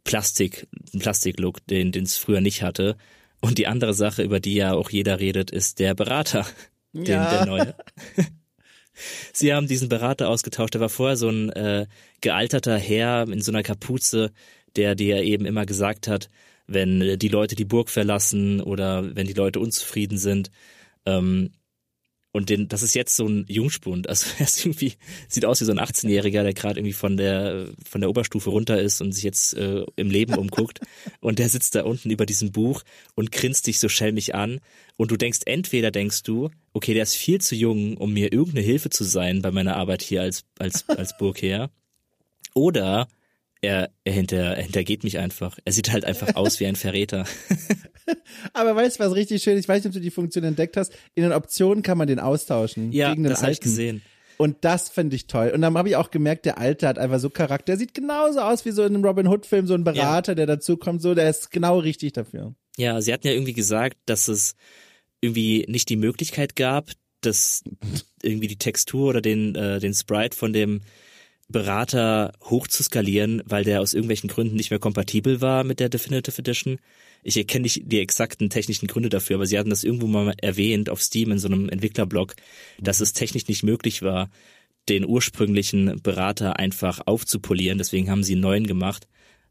Plastik, einen Plastiklook, den den es früher nicht hatte. Und die andere Sache, über die ja auch jeder redet, ist der Berater, den, ja. der neue. Sie haben diesen Berater ausgetauscht. Der war vorher so ein äh, gealterter Herr in so einer Kapuze, der dir eben immer gesagt hat, wenn äh, die Leute die Burg verlassen oder wenn die Leute unzufrieden sind. Ähm, und den, das ist jetzt so ein Jungspund. Also er ist irgendwie, sieht aus wie so ein 18-Jähriger, der gerade irgendwie von der, von der Oberstufe runter ist und sich jetzt äh, im Leben umguckt. und der sitzt da unten über diesem Buch und grinst dich so schelmig an. Und du denkst, entweder denkst du, okay, der ist viel zu jung, um mir irgendeine Hilfe zu sein bei meiner Arbeit hier als, als, als Burgherr. Oder er, er, hinter, er hintergeht mich einfach. Er sieht halt einfach aus wie ein Verräter. Aber weißt du, was richtig schön ist? Ich weiß nicht, ob du die Funktion entdeckt hast. In den Optionen kann man den austauschen. Ja, gegen den das habe ich gesehen. Und das finde ich toll. Und dann habe ich auch gemerkt, der Alte hat einfach so Charakter. Der sieht genauso aus wie so in einem Robin Hood-Film, so ein Berater, ja. der dazu kommt. So, der ist genau richtig dafür. Ja, sie hatten ja irgendwie gesagt, dass es irgendwie nicht die Möglichkeit gab, dass irgendwie die Textur oder den, äh, den Sprite von dem Berater hoch zu skalieren, weil der aus irgendwelchen Gründen nicht mehr kompatibel war mit der Definitive Edition. Ich erkenne nicht die exakten technischen Gründe dafür, aber sie hatten das irgendwo mal erwähnt auf Steam in so einem Entwicklerblog, dass es technisch nicht möglich war, den ursprünglichen Berater einfach aufzupolieren. Deswegen haben sie einen neuen gemacht.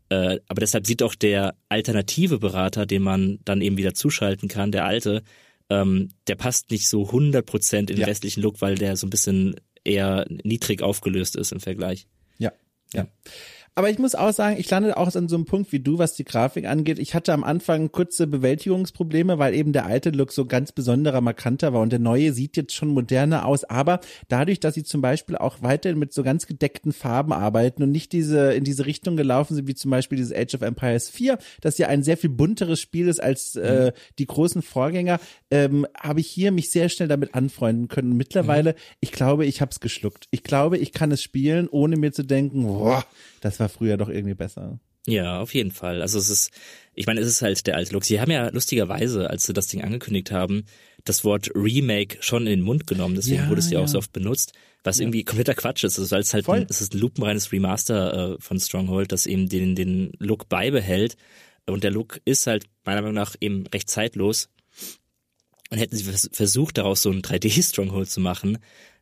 Äh, aber deshalb sieht auch der alternative Berater, den man dann eben wieder zuschalten kann, der alte, ähm, der passt nicht so 100% in den ja. restlichen Look, weil der so ein bisschen eher niedrig aufgelöst ist im Vergleich. Ja, ja. Aber ich muss auch sagen, ich lande auch an so einem Punkt wie du, was die Grafik angeht. Ich hatte am Anfang kurze Bewältigungsprobleme, weil eben der alte Look so ganz besonderer, markanter war und der neue sieht jetzt schon moderner aus. Aber dadurch, dass sie zum Beispiel auch weiterhin mit so ganz gedeckten Farben arbeiten und nicht diese in diese Richtung gelaufen sind, wie zum Beispiel dieses Age of Empires 4, das ja ein sehr viel bunteres Spiel ist als äh, mhm. die großen Vorgänger, ähm, habe ich hier mich sehr schnell damit anfreunden können. Mittlerweile, mhm. ich glaube, ich habe es geschluckt. Ich glaube, ich kann es spielen, ohne mir zu denken, boah, das war früher doch irgendwie besser. Ja, auf jeden Fall. Also es ist, ich meine, es ist halt der alte Look. Sie haben ja lustigerweise, als sie das Ding angekündigt haben, das Wort Remake schon in den Mund genommen. Deswegen ja, wurde es ja, auch so oft benutzt, was ja. irgendwie kompletter Quatsch ist. Also es halt, ein, es ist ein lupenreines Remaster äh, von Stronghold, das eben den, den Look beibehält. Und der Look ist halt meiner Meinung nach eben recht zeitlos. Und hätten sie versucht, daraus so ein 3D-Stronghold zu machen,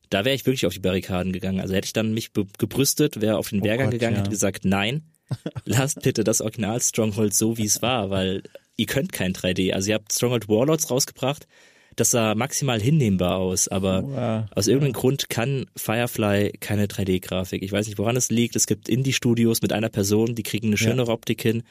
da wäre ich wirklich auf die Barrikaden gegangen. Also hätte ich dann mich gebrüstet, wäre auf den Wehrgang oh gegangen, ja. hätte gesagt, nein, lasst bitte das Original Stronghold so, wie es war, weil ihr könnt kein 3D. Also ihr habt Stronghold Warlords rausgebracht, das sah maximal hinnehmbar aus, aber oh, ja. aus irgendeinem ja. Grund kann Firefly keine 3D-Grafik. Ich weiß nicht, woran es liegt. Es gibt Indie-Studios mit einer Person, die kriegen eine schönere Optik hin.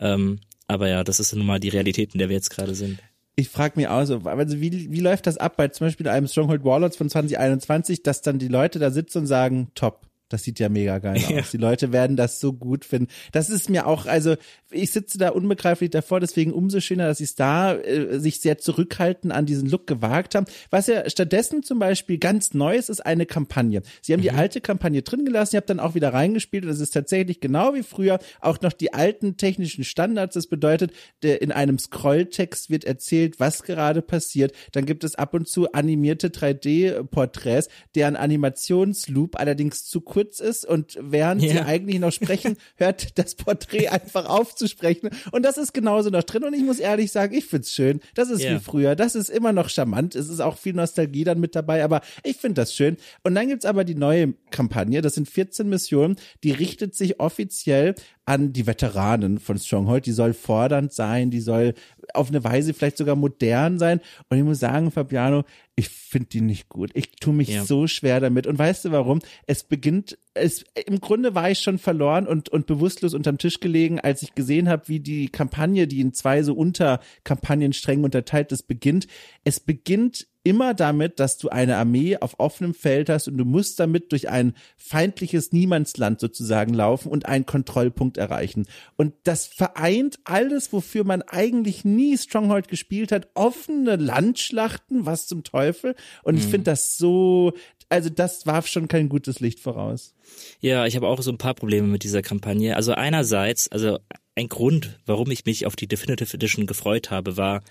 Ähm, aber ja, das ist nun mal die Realität, in der wir jetzt gerade sind ich frage mich auch so, also wie, wie läuft das ab bei zum Beispiel einem Stronghold Warlords von 2021, dass dann die Leute da sitzen und sagen, top, das sieht ja mega geil aus. Ja. Die Leute werden das so gut finden. Das ist mir auch, also ich sitze da unbegreiflich davor, deswegen umso schöner, dass sie es da äh, sich sehr zurückhaltend an diesen Look gewagt haben. Was ja stattdessen zum Beispiel ganz neu ist, ist eine Kampagne. Sie haben mhm. die alte Kampagne drin gelassen, ihr habt dann auch wieder reingespielt und es ist tatsächlich genau wie früher auch noch die alten technischen Standards. Das bedeutet, der, in einem Scrolltext wird erzählt, was gerade passiert. Dann gibt es ab und zu animierte 3D-Porträts, deren Animationsloop allerdings zu kurz ist und während ja. sie eigentlich noch sprechen, hört das Porträt einfach auf zu sprechen. Und das ist genauso noch drin. Und ich muss ehrlich sagen, ich find's schön. Das ist ja. wie früher. Das ist immer noch charmant. Es ist auch viel Nostalgie dann mit dabei, aber ich finde das schön. Und dann gibt's aber die neue Kampagne. Das sind 14 Missionen. Die richtet sich offiziell an die Veteranen von Stronghold. Die soll fordernd sein, die soll auf eine Weise vielleicht sogar modern sein. Und ich muss sagen, Fabiano, ich finde die nicht gut. Ich tue mich ja. so schwer damit. Und weißt du warum? Es beginnt es, im Grunde war ich schon verloren und, und bewusstlos unterm Tisch gelegen, als ich gesehen habe, wie die Kampagne, die in zwei so Unterkampagnen streng unterteilt ist, beginnt. Es beginnt immer damit, dass du eine Armee auf offenem Feld hast und du musst damit durch ein feindliches Niemandsland sozusagen laufen und einen Kontrollpunkt erreichen. Und das vereint alles, wofür man eigentlich nie Stronghold gespielt hat, offene Landschlachten, was zum Teufel. Und ich mhm. finde das so, also das warf schon kein gutes Licht voraus. Ja, ich habe auch so ein paar Probleme mit dieser Kampagne. Also einerseits, also ein Grund, warum ich mich auf die Definitive Edition gefreut habe, war,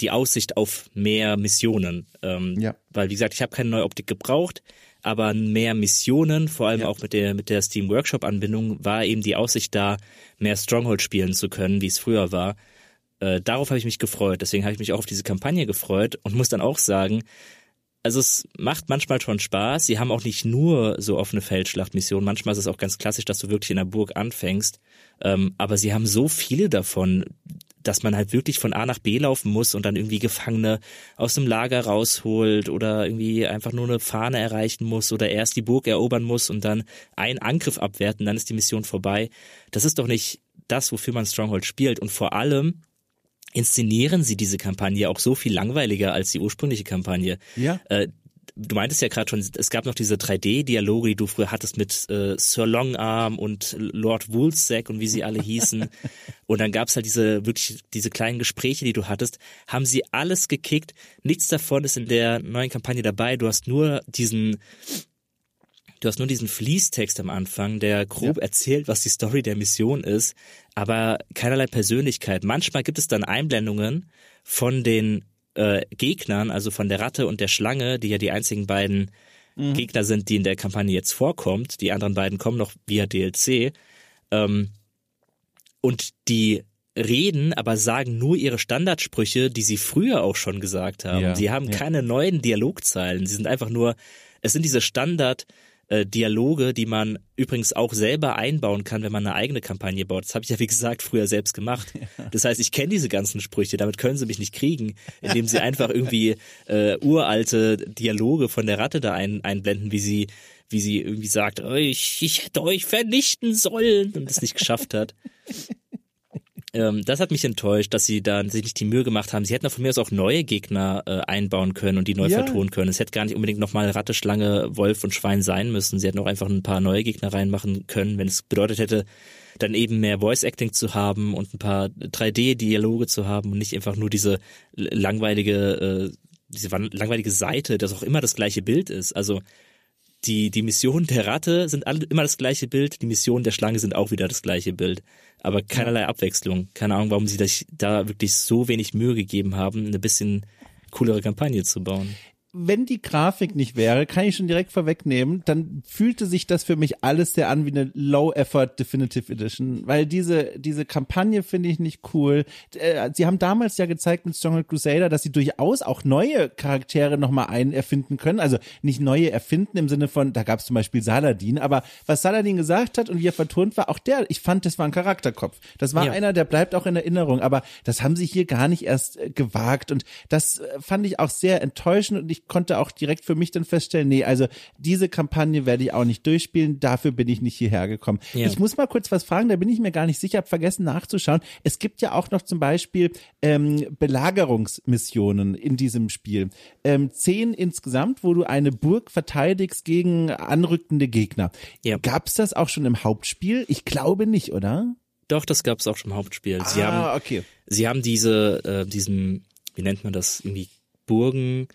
die Aussicht auf mehr Missionen. Ähm, ja. Weil, wie gesagt, ich habe keine neue Optik gebraucht, aber mehr Missionen, vor allem ja. auch mit der, mit der Steam Workshop-Anbindung, war eben die Aussicht da, mehr Stronghold spielen zu können, wie es früher war. Äh, darauf habe ich mich gefreut. Deswegen habe ich mich auch auf diese Kampagne gefreut und muss dann auch sagen, also es macht manchmal schon Spaß. Sie haben auch nicht nur so offene Feldschlachtmissionen. Manchmal ist es auch ganz klassisch, dass du wirklich in der Burg anfängst. Ähm, aber sie haben so viele davon, dass man halt wirklich von A nach B laufen muss und dann irgendwie Gefangene aus dem Lager rausholt oder irgendwie einfach nur eine Fahne erreichen muss oder erst die Burg erobern muss und dann einen Angriff abwerten, dann ist die Mission vorbei. Das ist doch nicht das, wofür man Stronghold spielt und vor allem inszenieren sie diese Kampagne auch so viel langweiliger als die ursprüngliche Kampagne. Ja. Äh, du meintest ja gerade schon, es gab noch diese 3D-Dialoge, die du früher hattest mit äh, Sir Longarm und Lord Woolsack und wie sie alle hießen. und dann gab's halt diese wirklich diese kleinen Gespräche, die du hattest, haben sie alles gekickt. Nichts davon ist in der neuen Kampagne dabei. Du hast nur diesen Du hast nur diesen Fließtext am Anfang, der grob ja. erzählt, was die Story der Mission ist, aber keinerlei Persönlichkeit. Manchmal gibt es dann Einblendungen von den äh, Gegnern, also von der Ratte und der Schlange, die ja die einzigen beiden mhm. Gegner sind, die in der Kampagne jetzt vorkommt. Die anderen beiden kommen noch via DLC. Ähm, und die reden, aber sagen nur ihre Standardsprüche, die sie früher auch schon gesagt haben. Ja, sie haben ja. keine neuen Dialogzeilen. Sie sind einfach nur, es sind diese Standard- äh, Dialoge, die man übrigens auch selber einbauen kann, wenn man eine eigene Kampagne baut. Das habe ich ja, wie gesagt, früher selbst gemacht. Das heißt, ich kenne diese ganzen Sprüche, damit können sie mich nicht kriegen, indem sie einfach irgendwie äh, uralte Dialoge von der Ratte da ein, einblenden, wie sie wie sie irgendwie sagt, oh, ich, ich hätte euch vernichten sollen und es nicht geschafft hat. Ähm, das hat mich enttäuscht, dass sie da sich nicht die Mühe gemacht haben. Sie hätten von mir aus auch neue Gegner äh, einbauen können und die neu ja. vertonen können. Es hätte gar nicht unbedingt nochmal Ratte, Schlange, Wolf und Schwein sein müssen. Sie hätten auch einfach ein paar neue Gegner reinmachen können, wenn es bedeutet hätte, dann eben mehr Voice Acting zu haben und ein paar 3D-Dialoge zu haben und nicht einfach nur diese langweilige, äh, diese langweilige Seite, dass auch immer das gleiche Bild ist. Also die, die Missionen der Ratte sind alle immer das gleiche Bild, die Missionen der Schlange sind auch wieder das gleiche Bild. Aber keinerlei Abwechslung. Keine Ahnung, warum sie sich da wirklich so wenig Mühe gegeben haben, eine bisschen coolere Kampagne zu bauen wenn die Grafik nicht wäre, kann ich schon direkt vorwegnehmen, dann fühlte sich das für mich alles sehr an wie eine Low-Effort Definitive Edition, weil diese, diese Kampagne finde ich nicht cool. Äh, sie haben damals ja gezeigt mit Stronghold Crusader, dass sie durchaus auch neue Charaktere nochmal ein erfinden können. Also nicht neue erfinden im Sinne von, da gab es zum Beispiel Saladin, aber was Saladin gesagt hat und wie er vertont war, auch der, ich fand, das war ein Charakterkopf. Das war ja. einer, der bleibt auch in Erinnerung, aber das haben sie hier gar nicht erst äh, gewagt und das äh, fand ich auch sehr enttäuschend und ich konnte auch direkt für mich dann feststellen, nee, also diese Kampagne werde ich auch nicht durchspielen, dafür bin ich nicht hierher gekommen. Ja. Ich muss mal kurz was fragen, da bin ich mir gar nicht sicher, habe vergessen nachzuschauen. Es gibt ja auch noch zum Beispiel ähm, Belagerungsmissionen in diesem Spiel. Ähm, zehn insgesamt, wo du eine Burg verteidigst gegen anrückende Gegner. Ja. Gab es das auch schon im Hauptspiel? Ich glaube nicht, oder? Doch, das gab es auch schon im Hauptspiel. Sie ah, haben, okay. Sie haben diese, äh, diesen, wie nennt man das, irgendwie Burgen,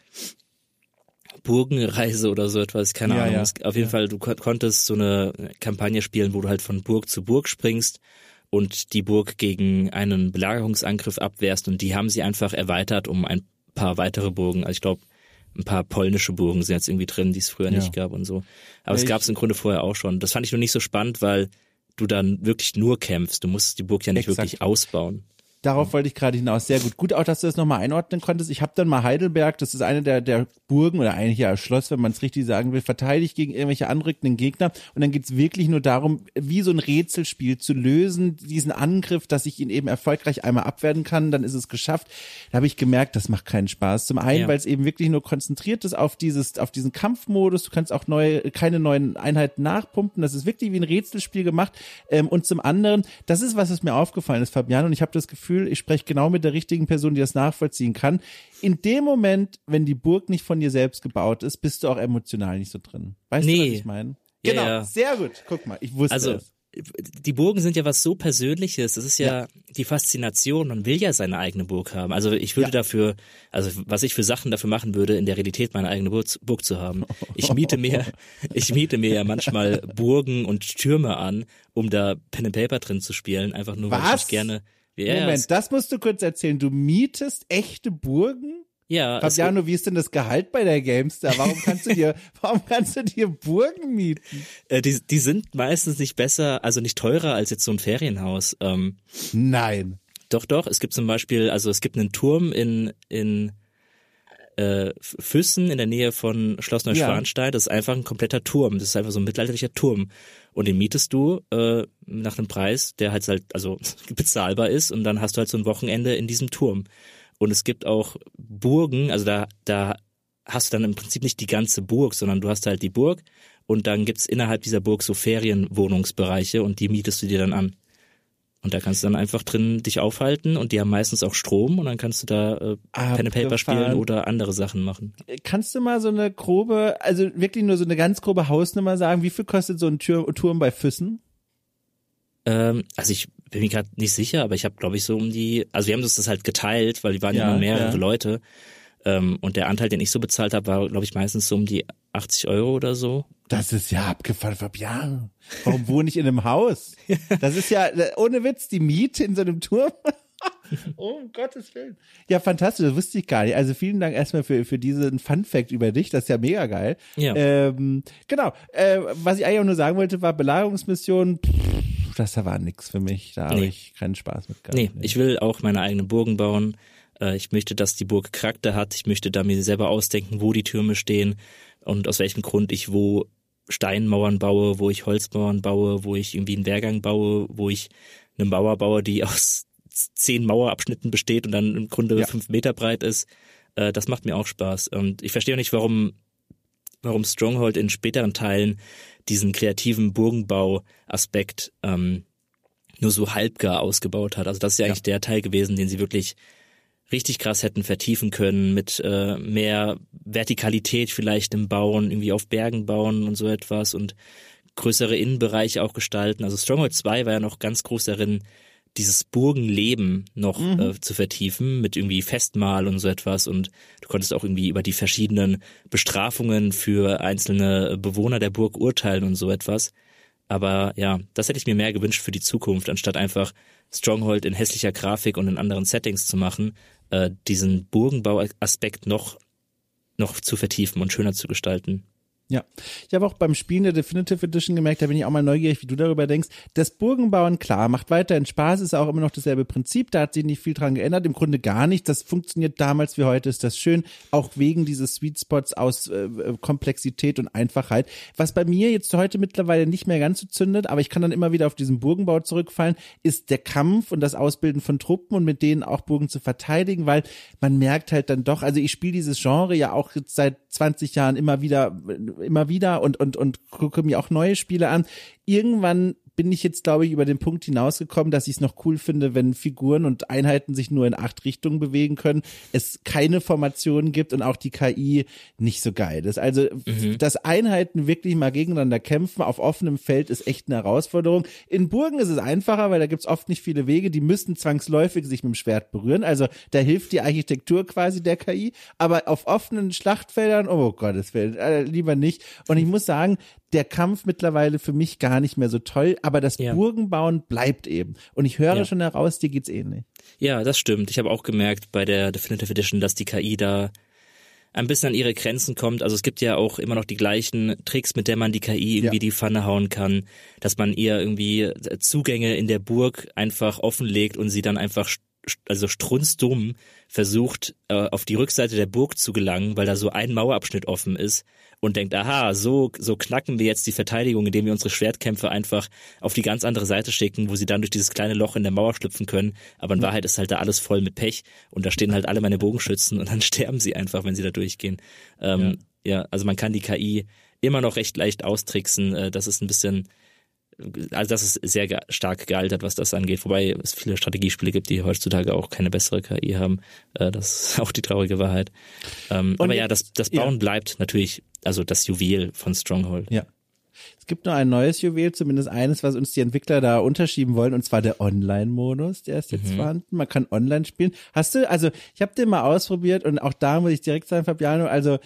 Burgenreise oder so etwas, keine ja, Ahnung. Ja. Auf jeden ja. Fall, du konntest so eine Kampagne spielen, wo du halt von Burg zu Burg springst und die Burg gegen einen Belagerungsangriff abwehrst und die haben sie einfach erweitert um ein paar weitere Burgen. Also ich glaube, ein paar polnische Burgen sind jetzt irgendwie drin, die es früher nicht gab und so. Aber ich, es gab es im Grunde vorher auch schon. Das fand ich nur nicht so spannend, weil du dann wirklich nur kämpfst. Du musst die Burg ja nicht exakt. wirklich ausbauen. Darauf wollte ich gerade hinaus. Sehr gut. Gut auch, dass du das nochmal einordnen konntest. Ich habe dann mal Heidelberg, das ist eine der, der Burgen oder eigentlich ja Schloss, wenn man es richtig sagen will, verteidigt gegen irgendwelche anrückenden Gegner. Und dann geht's wirklich nur darum, wie so ein Rätselspiel zu lösen, diesen Angriff, dass ich ihn eben erfolgreich einmal abwehren kann, dann ist es geschafft. Da habe ich gemerkt, das macht keinen Spaß. Zum einen, ja. weil es eben wirklich nur konzentriert ist auf dieses, auf diesen Kampfmodus. Du kannst auch neue, keine neuen Einheiten nachpumpen. Das ist wirklich wie ein Rätselspiel gemacht. Ähm, und zum anderen, das ist was, was mir aufgefallen ist, Fabian, und ich habe das Gefühl, Gefühl, ich spreche genau mit der richtigen Person, die das nachvollziehen kann. In dem Moment, wenn die Burg nicht von dir selbst gebaut ist, bist du auch emotional nicht so drin. Weißt nee. du, was ich meine? Genau, ja, sehr gut. Guck mal, ich wusste also, es die Burgen sind ja was so Persönliches. Das ist ja, ja, die Faszination. Man will ja seine eigene Burg haben. Also ich würde ja. dafür, also was ich für Sachen dafür machen würde, in der Realität meine eigene Burg, Burg zu haben. Ich miete mir, ich miete mir ja manchmal Burgen und Türme an, um da Pen and Paper drin zu spielen. Einfach nur, weil was? ich gerne Yes. Moment, das musst du kurz erzählen. Du mietest echte Burgen? Ja. Fabiano, wie ist denn das Gehalt bei der Gamestar? Warum kannst du dir, warum kannst du dir Burgen mieten? Äh, die, die sind meistens nicht besser, also nicht teurer als jetzt so ein Ferienhaus. Ähm, Nein. Doch, doch. Es gibt zum Beispiel, also es gibt einen Turm in, in äh, Füssen in der Nähe von Schloss Neuschwanstein. Ja. Das ist einfach ein kompletter Turm. Das ist einfach so ein mittelalterlicher Turm. Und den mietest du äh, nach einem Preis, der halt halt also bezahlbar ist. Und dann hast du halt so ein Wochenende in diesem Turm. Und es gibt auch Burgen, also da, da hast du dann im Prinzip nicht die ganze Burg, sondern du hast halt die Burg und dann gibt's innerhalb dieser Burg so Ferienwohnungsbereiche und die mietest du dir dann an. Und da kannst du dann einfach drin dich aufhalten und die haben meistens auch Strom und dann kannst du da äh, Pen and Paper spielen oder andere Sachen machen. Kannst du mal so eine grobe, also wirklich nur so eine ganz grobe Hausnummer sagen, wie viel kostet so ein Tür Turm bei Füssen? Ähm, also ich bin mir gerade nicht sicher, aber ich habe glaube ich so um die, also wir haben uns das halt geteilt, weil die waren ja, immer mehrere ja. Leute. Ähm, und der Anteil, den ich so bezahlt habe, war glaube ich meistens so um die 80 Euro oder so. Das ist ja abgefahren, Fabian. Warum wohne ich in einem Haus? Das ist ja, ohne Witz, die Miete in so einem Turm. oh, um Gottes Willen. Ja, fantastisch, das wusste ich gar nicht. Also vielen Dank erstmal für, für diesen Fun Fact über dich. Das ist ja mega geil. Ja. Ähm, genau. Äh, was ich eigentlich auch nur sagen wollte, war Belagerungsmission. Pff, das war nix für mich. Da nee. habe ich keinen Spaß mit gehabt. Nee, ich will auch meine eigenen Burgen bauen. Äh, ich möchte, dass die Burg Charakter hat. Ich möchte da mir selber ausdenken, wo die Türme stehen und aus welchem Grund ich wo Steinmauern baue, wo ich Holzmauern baue, wo ich irgendwie einen Wehrgang baue, wo ich eine Mauer baue, die aus zehn Mauerabschnitten besteht und dann im Grunde ja. fünf Meter breit ist. Äh, das macht mir auch Spaß. Und ich verstehe auch nicht, warum, warum Stronghold in späteren Teilen diesen kreativen Burgenbau-Aspekt ähm, nur so halbgar ausgebaut hat. Also das ist ja eigentlich ja. der Teil gewesen, den sie wirklich richtig krass hätten vertiefen können mit äh, mehr Vertikalität vielleicht im Bauen, irgendwie auf Bergen bauen und so etwas und größere Innenbereiche auch gestalten. Also Stronghold 2 war ja noch ganz groß darin, dieses Burgenleben noch mhm. äh, zu vertiefen mit irgendwie Festmahl und so etwas und du konntest auch irgendwie über die verschiedenen Bestrafungen für einzelne Bewohner der Burg urteilen und so etwas. Aber ja, das hätte ich mir mehr gewünscht für die Zukunft, anstatt einfach Stronghold in hässlicher Grafik und in anderen Settings zu machen, äh, diesen Burgenbauaspekt noch, noch zu vertiefen und schöner zu gestalten. Ja, ich habe auch beim Spielen der Definitive Edition gemerkt, da bin ich auch mal neugierig, wie du darüber denkst. Das Burgenbauen, klar, macht weiterhin Spaß, ist auch immer noch dasselbe Prinzip, da hat sich nicht viel dran geändert, im Grunde gar nicht. Das funktioniert damals wie heute, ist das schön, auch wegen dieses Sweet Spots aus äh, Komplexität und Einfachheit. Was bei mir jetzt heute mittlerweile nicht mehr ganz so zündet, aber ich kann dann immer wieder auf diesen Burgenbau zurückfallen, ist der Kampf und das Ausbilden von Truppen und mit denen auch Burgen zu verteidigen, weil man merkt halt dann doch, also ich spiele dieses Genre ja auch jetzt seit 20 Jahren immer wieder immer wieder und, und, und gucke mir auch neue Spiele an. Irgendwann bin ich jetzt, glaube ich, über den Punkt hinausgekommen, dass ich es noch cool finde, wenn Figuren und Einheiten sich nur in acht Richtungen bewegen können, es keine Formationen gibt und auch die KI nicht so geil ist. Also, mhm. dass Einheiten wirklich mal gegeneinander kämpfen auf offenem Feld ist echt eine Herausforderung. In Burgen ist es einfacher, weil da gibt's oft nicht viele Wege, die müssen zwangsläufig sich mit dem Schwert berühren. Also da hilft die Architektur quasi der KI. Aber auf offenen Schlachtfeldern, oh Gottes Willen, äh, lieber nicht. Und ich muss sagen, der Kampf mittlerweile für mich gar nicht mehr so toll, aber das ja. Burgenbauen bleibt eben. Und ich höre ja. schon heraus, dir geht's ähnlich. Ja, das stimmt. Ich habe auch gemerkt bei der Definitive Edition, dass die KI da ein bisschen an ihre Grenzen kommt. Also es gibt ja auch immer noch die gleichen Tricks, mit der man die KI irgendwie ja. die Pfanne hauen kann, dass man ihr irgendwie Zugänge in der Burg einfach offenlegt und sie dann einfach also strunzdumm versucht, äh, auf die Rückseite der Burg zu gelangen, weil da so ein Mauerabschnitt offen ist und denkt, aha, so, so knacken wir jetzt die Verteidigung, indem wir unsere Schwertkämpfe einfach auf die ganz andere Seite schicken, wo sie dann durch dieses kleine Loch in der Mauer schlüpfen können. Aber in mhm. Wahrheit ist halt da alles voll mit Pech und da stehen halt alle meine Bogenschützen und dann sterben sie einfach, wenn sie da durchgehen. Ähm, ja. ja, also man kann die KI immer noch recht leicht austricksen. Äh, das ist ein bisschen also das ist sehr ge stark gealtert, was das angeht. Wobei es viele Strategiespiele gibt, die heutzutage auch keine bessere KI haben. Äh, das ist auch die traurige Wahrheit. Ähm, aber ja, das, das Bauen ja. bleibt natürlich, also das Juwel von Stronghold. Ja. Es gibt nur ein neues Juwel, zumindest eines, was uns die Entwickler da unterschieben wollen, und zwar der Online-Modus, der ist jetzt mhm. vorhanden. Man kann online spielen. Hast du, also ich habe den mal ausprobiert und auch da muss ich direkt sagen, Fabiano, also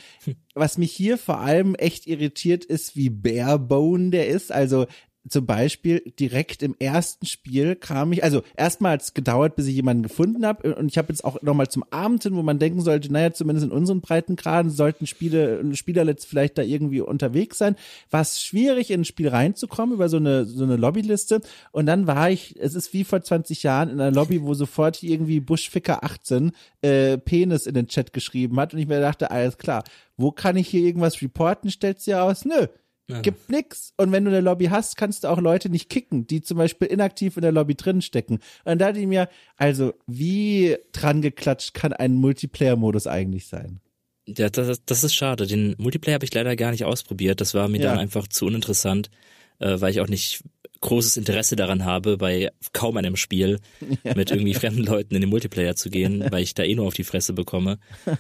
was mich hier vor allem echt irritiert ist, wie barebone der ist. Also zum Beispiel direkt im ersten Spiel kam ich, also erstmal hat es gedauert, bis ich jemanden gefunden habe und ich habe jetzt auch nochmal zum Abend hin, wo man denken sollte, naja, zumindest in unseren Breitengraden sollten Spiele, Spieler jetzt vielleicht da irgendwie unterwegs sein, war es schwierig, in ein Spiel reinzukommen über so eine, so eine Lobbyliste. Und dann war ich, es ist wie vor 20 Jahren in einer Lobby, wo sofort irgendwie Buschficker 18 äh, Penis in den Chat geschrieben hat. Und ich mir dachte, alles klar, wo kann ich hier irgendwas reporten, stellt sie aus? Nö, ja. Gibt nix. Und wenn du eine Lobby hast, kannst du auch Leute nicht kicken, die zum Beispiel inaktiv in der Lobby drin stecken. Und da die mir, also wie dran geklatscht kann ein Multiplayer-Modus eigentlich sein? Ja, das, das ist schade. Den Multiplayer habe ich leider gar nicht ausprobiert. Das war mir ja. dann einfach zu uninteressant, äh, weil ich auch nicht großes Interesse daran habe, bei kaum einem Spiel mit irgendwie fremden Leuten in den Multiplayer zu gehen, weil ich da eh nur auf die Fresse bekomme.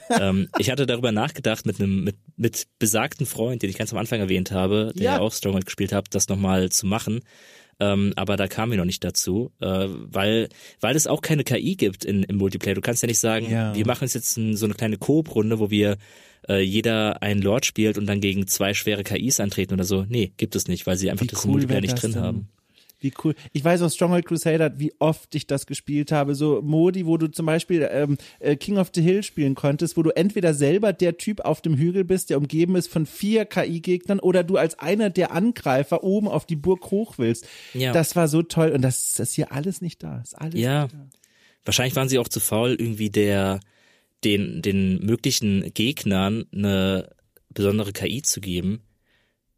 ähm, ich hatte darüber nachgedacht, mit einem mit, mit besagten Freund, den ich ganz am Anfang erwähnt habe, der ja auch Stronghold gespielt hat, das nochmal zu machen. Ähm, aber da kamen wir noch nicht dazu, äh, weil weil es auch keine KI gibt in, im Multiplayer. Du kannst ja nicht sagen, ja. wir machen uns jetzt ein, so eine kleine Coop-Runde, wo wir äh, jeder einen Lord spielt und dann gegen zwei schwere KIs antreten oder so. Nee, gibt es nicht, weil sie einfach Wie das cool Multiplayer nicht drin denn? haben. Wie cool. Ich weiß aus Stronghold Crusader, wie oft ich das gespielt habe. So Modi, wo du zum Beispiel ähm, äh, King of the Hill spielen konntest, wo du entweder selber der Typ auf dem Hügel bist, der umgeben ist von vier KI-Gegnern, oder du als einer der Angreifer oben auf die Burg hoch willst. Ja. Das war so toll. Und das, das ist hier alles nicht da. Ist alles ja. Nicht da. Wahrscheinlich waren sie auch zu faul, irgendwie der den, den möglichen Gegnern eine besondere KI zu geben.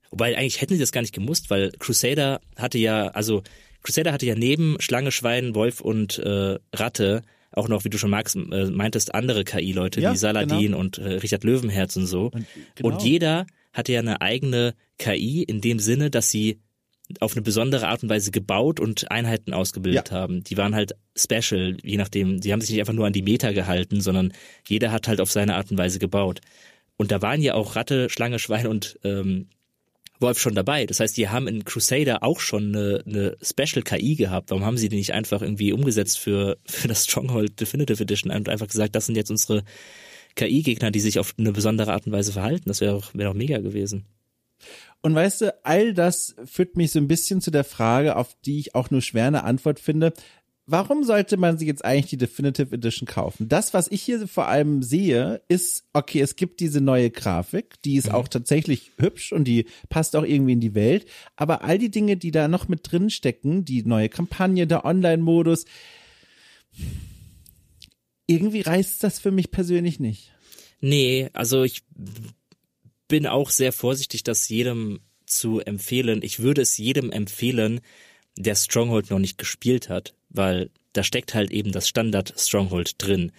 Wobei eigentlich hätten sie das gar nicht gemusst, weil Crusader hatte ja, also Crusader hatte ja neben Schlange, Schwein, Wolf und äh, Ratte auch noch, wie du schon magst, äh, meintest, andere KI-Leute ja, wie Saladin genau. und äh, Richard Löwenherz und so. Und, genau. und jeder hatte ja eine eigene KI in dem Sinne, dass sie auf eine besondere Art und Weise gebaut und Einheiten ausgebildet ja. haben. Die waren halt special, je nachdem, die haben sich nicht einfach nur an die Meter gehalten, sondern jeder hat halt auf seine Art und Weise gebaut. Und da waren ja auch Ratte, Schlange, Schwein und ähm, Wolf schon dabei. Das heißt, die haben in Crusader auch schon eine, eine Special KI gehabt. Warum haben sie die nicht einfach irgendwie umgesetzt für, für das Stronghold Definitive Edition und einfach gesagt, das sind jetzt unsere KI-Gegner, die sich auf eine besondere Art und Weise verhalten? Das wäre auch, wäre auch mega gewesen. Und weißt du, all das führt mich so ein bisschen zu der Frage, auf die ich auch nur schwer eine Antwort finde. Warum sollte man sich jetzt eigentlich die Definitive Edition kaufen? Das, was ich hier vor allem sehe, ist, okay, es gibt diese neue Grafik, die ist mhm. auch tatsächlich hübsch und die passt auch irgendwie in die Welt. Aber all die Dinge, die da noch mit drin stecken, die neue Kampagne, der Online-Modus, irgendwie reißt das für mich persönlich nicht. Nee, also ich bin auch sehr vorsichtig, das jedem zu empfehlen. Ich würde es jedem empfehlen, der Stronghold noch nicht gespielt hat, weil da steckt halt eben das Standard Stronghold drin.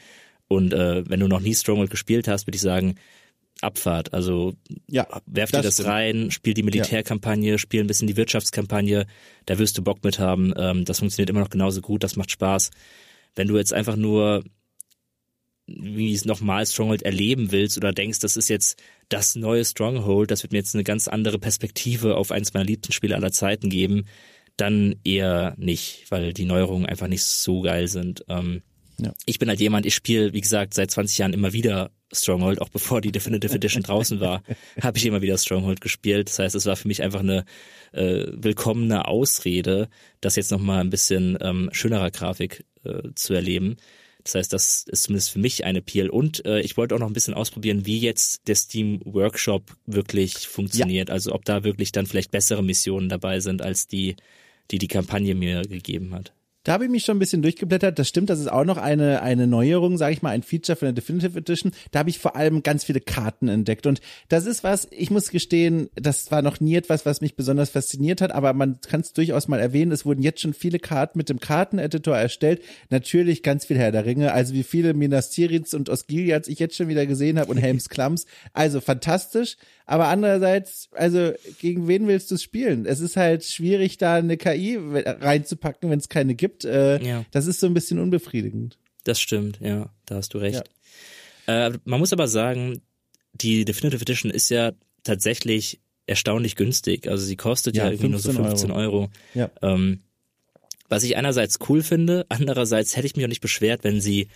Und äh, wenn du noch nie Stronghold gespielt hast, würde ich sagen, Abfahrt. Also ja, werf dir das, das rein, spiel die Militärkampagne, ja. spiel ein bisschen die Wirtschaftskampagne, da wirst du Bock mit haben. Ähm, das funktioniert immer noch genauso gut, das macht Spaß. Wenn du jetzt einfach nur wie es nochmal Stronghold erleben willst oder denkst, das ist jetzt das neue Stronghold, das wird mir jetzt eine ganz andere Perspektive auf eins meiner liebsten Spiele aller Zeiten geben, dann eher nicht, weil die Neuerungen einfach nicht so geil sind. Ähm, ja. Ich bin halt jemand, ich spiele, wie gesagt, seit 20 Jahren immer wieder Stronghold, auch bevor die Definitive Edition draußen war, habe ich immer wieder Stronghold gespielt. Das heißt, es war für mich einfach eine äh, willkommene Ausrede, das jetzt nochmal ein bisschen ähm, schönerer Grafik äh, zu erleben. Das heißt, das ist zumindest für mich eine Appeal. Und äh, ich wollte auch noch ein bisschen ausprobieren, wie jetzt der Steam Workshop wirklich funktioniert. Ja. Also ob da wirklich dann vielleicht bessere Missionen dabei sind als die, die die Kampagne mir gegeben hat Da habe ich mich schon ein bisschen durchgeblättert. Das stimmt, das ist auch noch eine, eine Neuerung, sage ich mal, ein Feature von der Definitive Edition. Da habe ich vor allem ganz viele Karten entdeckt. Und das ist was, ich muss gestehen, das war noch nie etwas, was mich besonders fasziniert hat, aber man kann es durchaus mal erwähnen. Es wurden jetzt schon viele Karten mit dem Karteneditor erstellt. Natürlich ganz viel Herr der Ringe, also wie viele Minas Tirith und Osgiliaths ich jetzt schon wieder gesehen habe und Helms Klams. Also fantastisch. Aber andererseits, also gegen wen willst du es spielen? Es ist halt schwierig, da eine KI reinzupacken, wenn es keine gibt. Äh, ja. Das ist so ein bisschen unbefriedigend. Das stimmt, ja, da hast du recht. Ja. Äh, man muss aber sagen, die Definitive Edition ist ja tatsächlich erstaunlich günstig. Also sie kostet ja, ja irgendwie nur so 15 Euro. Euro. Ja. Ähm, was ich einerseits cool finde, andererseits hätte ich mich auch nicht beschwert, wenn sie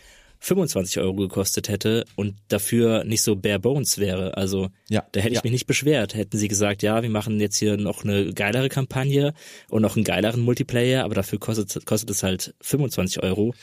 25 Euro gekostet hätte und dafür nicht so bare bones wäre. Also ja, da hätte ich ja. mich nicht beschwert. Hätten sie gesagt, ja, wir machen jetzt hier noch eine geilere Kampagne und noch einen geileren Multiplayer, aber dafür kostet, kostet es halt 25 Euro.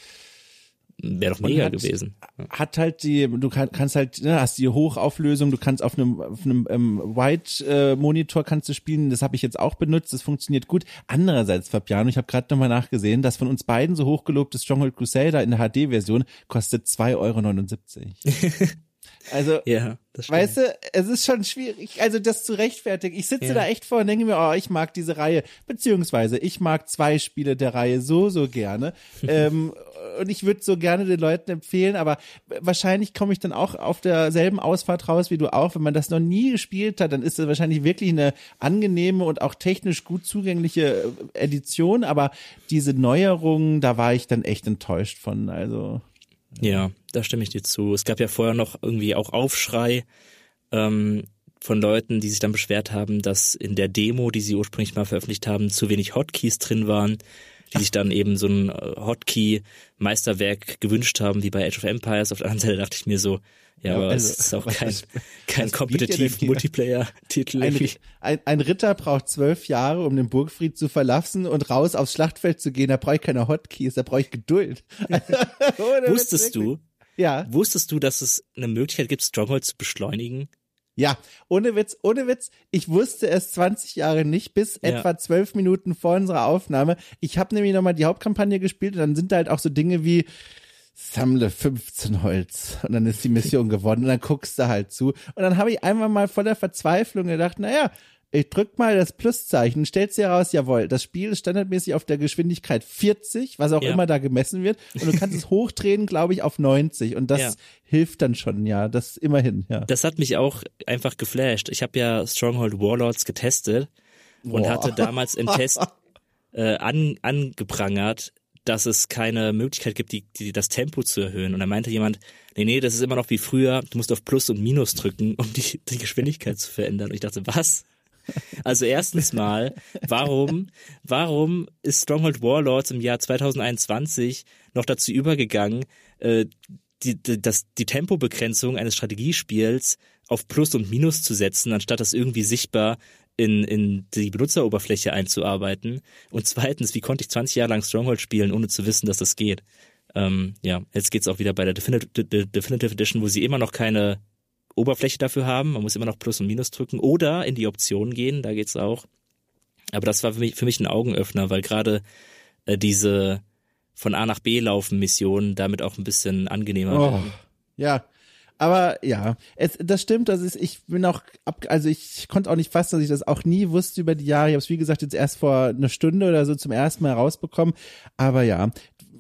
Wäre doch mega hat, gewesen. Hat halt die, du kann, kannst halt, ne, hast die Hochauflösung, du kannst auf einem, auf einem ähm, White-Monitor kannst du spielen, das habe ich jetzt auch benutzt, das funktioniert gut. Andererseits, Fabiano, ich habe gerade nochmal nachgesehen, das von uns beiden so hochgelobte Stronghold Crusader in der HD-Version kostet 2,79 Euro. Also, ja, weißt du, es ist schon schwierig, also das zu rechtfertigen. Ich sitze ja. da echt vor und denke mir, oh, ich mag diese Reihe, beziehungsweise ich mag zwei Spiele der Reihe so, so gerne. ähm, und ich würde so gerne den Leuten empfehlen, aber wahrscheinlich komme ich dann auch auf derselben Ausfahrt raus wie du auch. Wenn man das noch nie gespielt hat, dann ist das wahrscheinlich wirklich eine angenehme und auch technisch gut zugängliche äh, Edition, aber diese Neuerungen, da war ich dann echt enttäuscht von. Also ja, da stimme ich dir zu. Es gab ja vorher noch irgendwie auch Aufschrei ähm, von Leuten, die sich dann beschwert haben, dass in der Demo, die sie ursprünglich mal veröffentlicht haben, zu wenig Hotkeys drin waren, die sich dann eben so ein äh, Hotkey-Meisterwerk gewünscht haben, wie bei Age of Empires. Auf der anderen Seite dachte ich mir so, ja, aber also, es ist auch kein, kein kompetitiv Multiplayer-Titel. Ein, ein, ein, Ritter braucht zwölf Jahre, um den Burgfried zu verlassen und raus aufs Schlachtfeld zu gehen. Da brauche ich keine Hotkeys, da brauche ich Geduld. wusstest du, ja. wusstest du, dass es eine Möglichkeit gibt, Stronghold zu beschleunigen? Ja, ohne Witz, ohne Witz. Ich wusste es 20 Jahre nicht, bis ja. etwa zwölf Minuten vor unserer Aufnahme. Ich habe nämlich nochmal die Hauptkampagne gespielt und dann sind da halt auch so Dinge wie sammle 15 Holz und dann ist die Mission gewonnen und dann guckst du halt zu. Und dann habe ich einmal mal voller Verzweiflung gedacht, naja, ich drück mal das Pluszeichen, stellst dir heraus, jawohl, das Spiel ist standardmäßig auf der Geschwindigkeit 40, was auch ja. immer da gemessen wird, und du kannst es hochdrehen, glaube ich, auf 90 und das ja. hilft dann schon, ja, das immerhin, ja. Das hat mich auch einfach geflasht. Ich habe ja Stronghold Warlords getestet und Boah. hatte damals im Test äh, an, angeprangert, dass es keine Möglichkeit gibt, die, die, das Tempo zu erhöhen. Und da meinte jemand, nee, nee, das ist immer noch wie früher, du musst auf Plus und Minus drücken, um die, die Geschwindigkeit zu verändern. Und ich dachte, was? Also erstens mal, warum, warum ist Stronghold Warlords im Jahr 2021 noch dazu übergegangen, äh, die, die, das, die Tempobegrenzung eines Strategiespiels auf Plus und Minus zu setzen, anstatt das irgendwie sichtbar in, in die Benutzeroberfläche einzuarbeiten. Und zweitens, wie konnte ich 20 Jahre lang Stronghold spielen, ohne zu wissen, dass das geht? Ähm, ja, jetzt geht's auch wieder bei der Definitive, Definitive Edition, wo sie immer noch keine Oberfläche dafür haben. Man muss immer noch Plus und Minus drücken oder in die Optionen gehen, da geht's auch. Aber das war für mich, für mich ein Augenöffner, weil gerade äh, diese von A nach B laufen Missionen damit auch ein bisschen angenehmer oh, werden. Ja, aber ja, es, das stimmt, das ist, ich bin auch ab, also ich konnte auch nicht fassen, dass ich das auch nie wusste über die Jahre. Ich habe es wie gesagt jetzt erst vor einer Stunde oder so zum ersten Mal rausbekommen. Aber ja,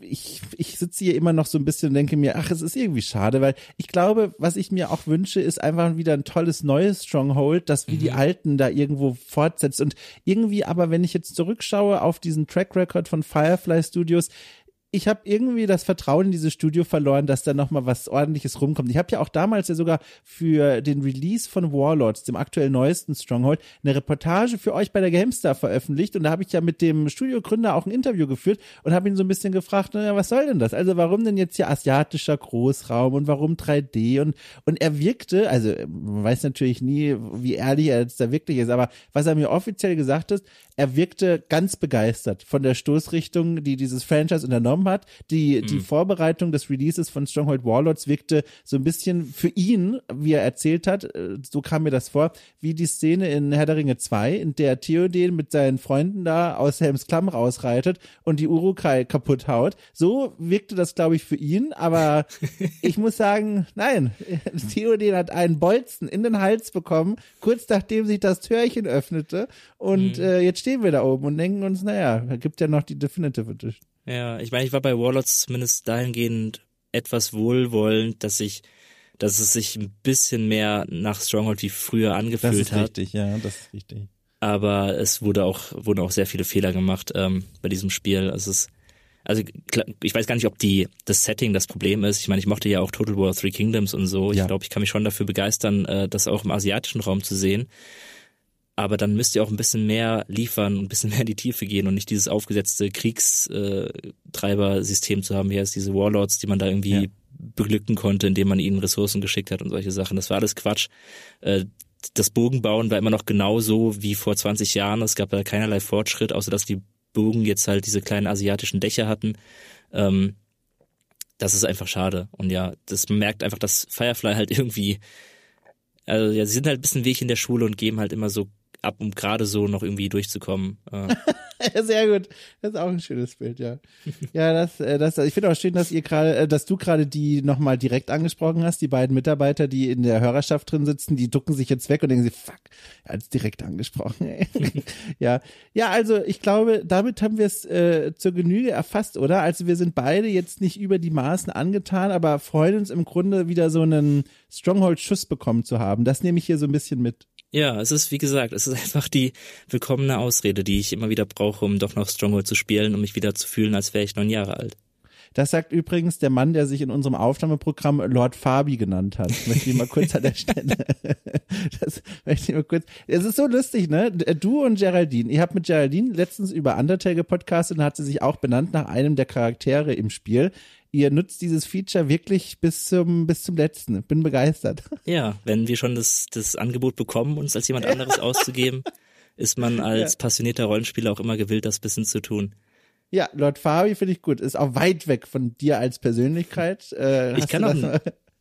ich, ich sitze hier immer noch so ein bisschen und denke mir, ach, es ist irgendwie schade, weil ich glaube, was ich mir auch wünsche, ist einfach wieder ein tolles neues Stronghold, das wie mhm. die alten da irgendwo fortsetzt. Und irgendwie aber, wenn ich jetzt zurückschaue auf diesen Track Record von Firefly Studios, ich habe irgendwie das Vertrauen in dieses Studio verloren, dass da noch mal was ordentliches rumkommt. Ich habe ja auch damals ja sogar für den Release von Warlords, dem aktuell neuesten Stronghold, eine Reportage für euch bei der GameStar veröffentlicht und da habe ich ja mit dem Studiogründer auch ein Interview geführt und habe ihn so ein bisschen gefragt, naja, was soll denn das? Also warum denn jetzt hier asiatischer Großraum und warum 3D und und er wirkte, also man weiß natürlich nie, wie ehrlich er jetzt da wirklich ist, aber was er mir offiziell gesagt hat, er wirkte ganz begeistert von der Stoßrichtung, die dieses Franchise unternommen übernommen hat. Die, mhm. die Vorbereitung des Releases von Stronghold Warlords wirkte so ein bisschen für ihn, wie er erzählt hat, äh, so kam mir das vor, wie die Szene in Herr der Ringe 2, in der Theoden mit seinen Freunden da aus Helms Klamm rausreitet und die Urukai kaputt haut. So wirkte das, glaube ich, für ihn, aber ich muss sagen, nein, Theoden hat einen Bolzen in den Hals bekommen, kurz nachdem sich das Türchen öffnete und mhm. äh, jetzt stehen wir da oben und denken uns, naja, da gibt ja noch die Definitive Edition. Ja, ich meine, ich war bei Warlords zumindest dahingehend etwas wohlwollend, dass ich dass es sich ein bisschen mehr nach Stronghold wie früher angefühlt hat. Das ist hat. richtig, ja, das ist richtig. Aber es wurde auch, wurden auch sehr viele Fehler gemacht ähm, bei diesem Spiel. Es ist, also ich weiß gar nicht, ob die das Setting das Problem ist. Ich meine, ich mochte ja auch Total War Three Kingdoms und so. Ja. Ich glaube, ich kann mich schon dafür begeistern, äh, das auch im asiatischen Raum zu sehen. Aber dann müsst ihr auch ein bisschen mehr liefern, ein bisschen mehr in die Tiefe gehen und nicht dieses aufgesetzte Kriegstreiber-System zu haben, wie heißt diese Warlords, die man da irgendwie ja beglücken konnte, indem man ihnen Ressourcen geschickt hat und solche Sachen. Das war alles Quatsch. Äh, das Bogenbauen war immer noch genauso wie vor 20 Jahren. Es gab da keinerlei Fortschritt, außer dass die Bogen jetzt halt diese kleinen asiatischen Dächer hatten. Ähm, das ist einfach schade. Und ja, das merkt einfach, dass Firefly halt irgendwie, also ja, sie sind halt ein bisschen Weg in der Schule und geben halt immer so ab, um gerade so noch irgendwie durchzukommen. Äh. Sehr gut. Das ist auch ein schönes Bild, ja. Ja, das, äh, das, ich finde auch schön, dass ihr gerade, äh, dass du gerade die nochmal direkt angesprochen hast, die beiden Mitarbeiter, die in der Hörerschaft drin sitzen, die ducken sich jetzt weg und denken sie, fuck, er hat es direkt angesprochen. Ey. ja, ja, also ich glaube, damit haben wir es äh, zur Genüge erfasst, oder? Also wir sind beide jetzt nicht über die Maßen angetan, aber freuen uns im Grunde wieder so einen Stronghold-Schuss bekommen zu haben. Das nehme ich hier so ein bisschen mit. Ja, es ist, wie gesagt, es ist einfach die willkommene Ausrede, die ich immer wieder brauche, um doch noch Stronghold zu spielen, um mich wieder zu fühlen, als wäre ich neun Jahre alt. Das sagt übrigens der Mann, der sich in unserem Aufnahmeprogramm Lord Fabi genannt hat. Möchte ich mal kurz an der Stelle. Das möchte ich mal kurz. Es ist so lustig, ne? Du und Geraldine. Ich habe mit Geraldine letztens über Undertale gepodcastet und hat sie sich auch benannt nach einem der Charaktere im Spiel ihr nutzt dieses Feature wirklich bis zum, bis zum letzten. Bin begeistert. Ja, wenn wir schon das, das Angebot bekommen, uns als jemand anderes auszugeben, ist man als ja. passionierter Rollenspieler auch immer gewillt, das bisschen zu tun. Ja, Lord Fabi finde ich gut. Ist auch weit weg von dir als Persönlichkeit. Äh, ich, kann auch,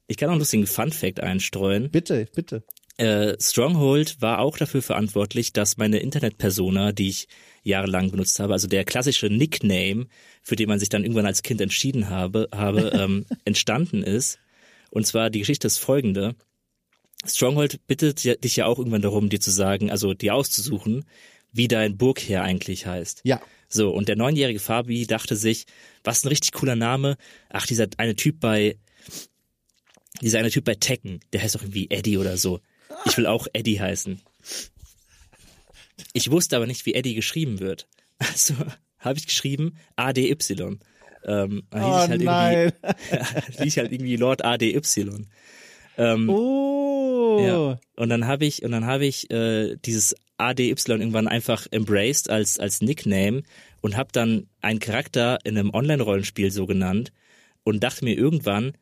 ich kann auch einen lustigen Fun-Fact einstreuen. Bitte, bitte. Äh, Stronghold war auch dafür verantwortlich, dass meine Internet-Persona, die ich jahrelang benutzt habe, also der klassische Nickname, für den man sich dann irgendwann als Kind entschieden habe, habe ähm, entstanden ist. Und zwar die Geschichte ist folgende. Stronghold bittet dich ja auch irgendwann darum, dir zu sagen, also dir auszusuchen, wie dein Burgherr eigentlich heißt. Ja. So, und der neunjährige Fabi dachte sich, was ein richtig cooler Name. Ach, dieser eine Typ bei, dieser eine Typ bei Tekken, der heißt doch irgendwie Eddie oder so. Ich will auch Eddie heißen. Ich wusste aber nicht, wie Eddie geschrieben wird. Also habe ich geschrieben ADY. Ähm, da hieß oh, ich halt nein. irgendwie, hieß halt irgendwie Lord ADY. Ähm, oh. Ja. Und dann habe ich und dann habe ich äh, dieses ADY irgendwann einfach embraced als als Nickname und habe dann einen Charakter in einem Online-Rollenspiel so genannt und dachte mir irgendwann,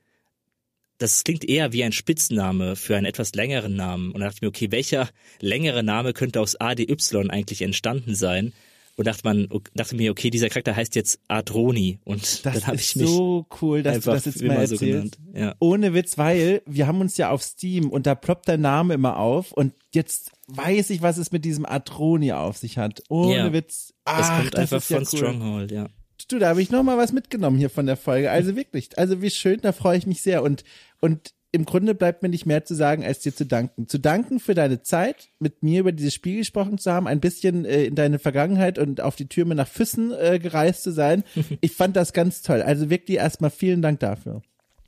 das klingt eher wie ein Spitzname für einen etwas längeren Namen. Und da dachte ich mir, okay, welcher längere Name könnte aus ADY eigentlich entstanden sein? Und dachte man, dachte mir, okay, dieser Charakter heißt jetzt Adroni. Und das dann habe ich mich so cool, dass du das jetzt mal erzählst. So genannt. Ja. Ohne Witz, weil wir haben uns ja auf Steam und da ploppt dein Name immer auf und jetzt weiß ich, was es mit diesem Adroni auf sich hat. Ohne ja. Witz. Ach, das kommt einfach von ja cool. Stronghold, ja. Du, da habe ich noch mal was mitgenommen hier von der Folge. Also wirklich, also wie schön, da freue ich mich sehr. Und, und im Grunde bleibt mir nicht mehr zu sagen, als dir zu danken. Zu danken für deine Zeit, mit mir über dieses Spiel gesprochen zu haben, ein bisschen äh, in deine Vergangenheit und auf die Türme nach Füssen äh, gereist zu sein. Ich fand das ganz toll. Also wirklich erstmal vielen Dank dafür.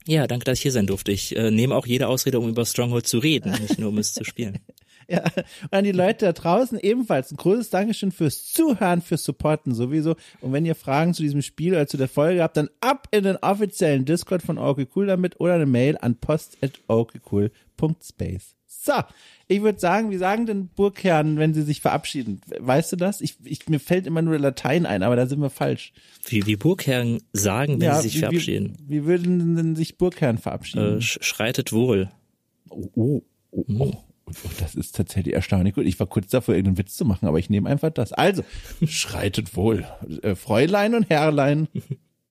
Ja, danke, dass ich hier sein durfte. Ich äh, nehme auch jede Ausrede, um über Stronghold zu reden, nicht nur um es zu spielen. Ja, und an die Leute da draußen ebenfalls ein großes Dankeschön fürs Zuhören, fürs Supporten sowieso. Und wenn ihr Fragen zu diesem Spiel oder zu der Folge habt, dann ab in den offiziellen Discord von okay cool damit oder eine Mail an post@okcool.space. So, ich würde sagen, wie sagen denn Burgherren, wenn sie sich verabschieden? Weißt du das? Ich, ich, mir fällt immer nur Latein ein, aber da sind wir falsch. Wie, wie Burgherren sagen, wenn ja, sie sich wie, verabschieden? Wie, wie, würden denn sich Burgherren verabschieden? Äh, schreitet wohl. Oh, oh, oh, oh. Oh, das ist tatsächlich erstaunlich gut. Ich war kurz davor, irgendeinen Witz zu machen, aber ich nehme einfach das. Also, schreitet wohl. Äh, Fräulein und Herrlein.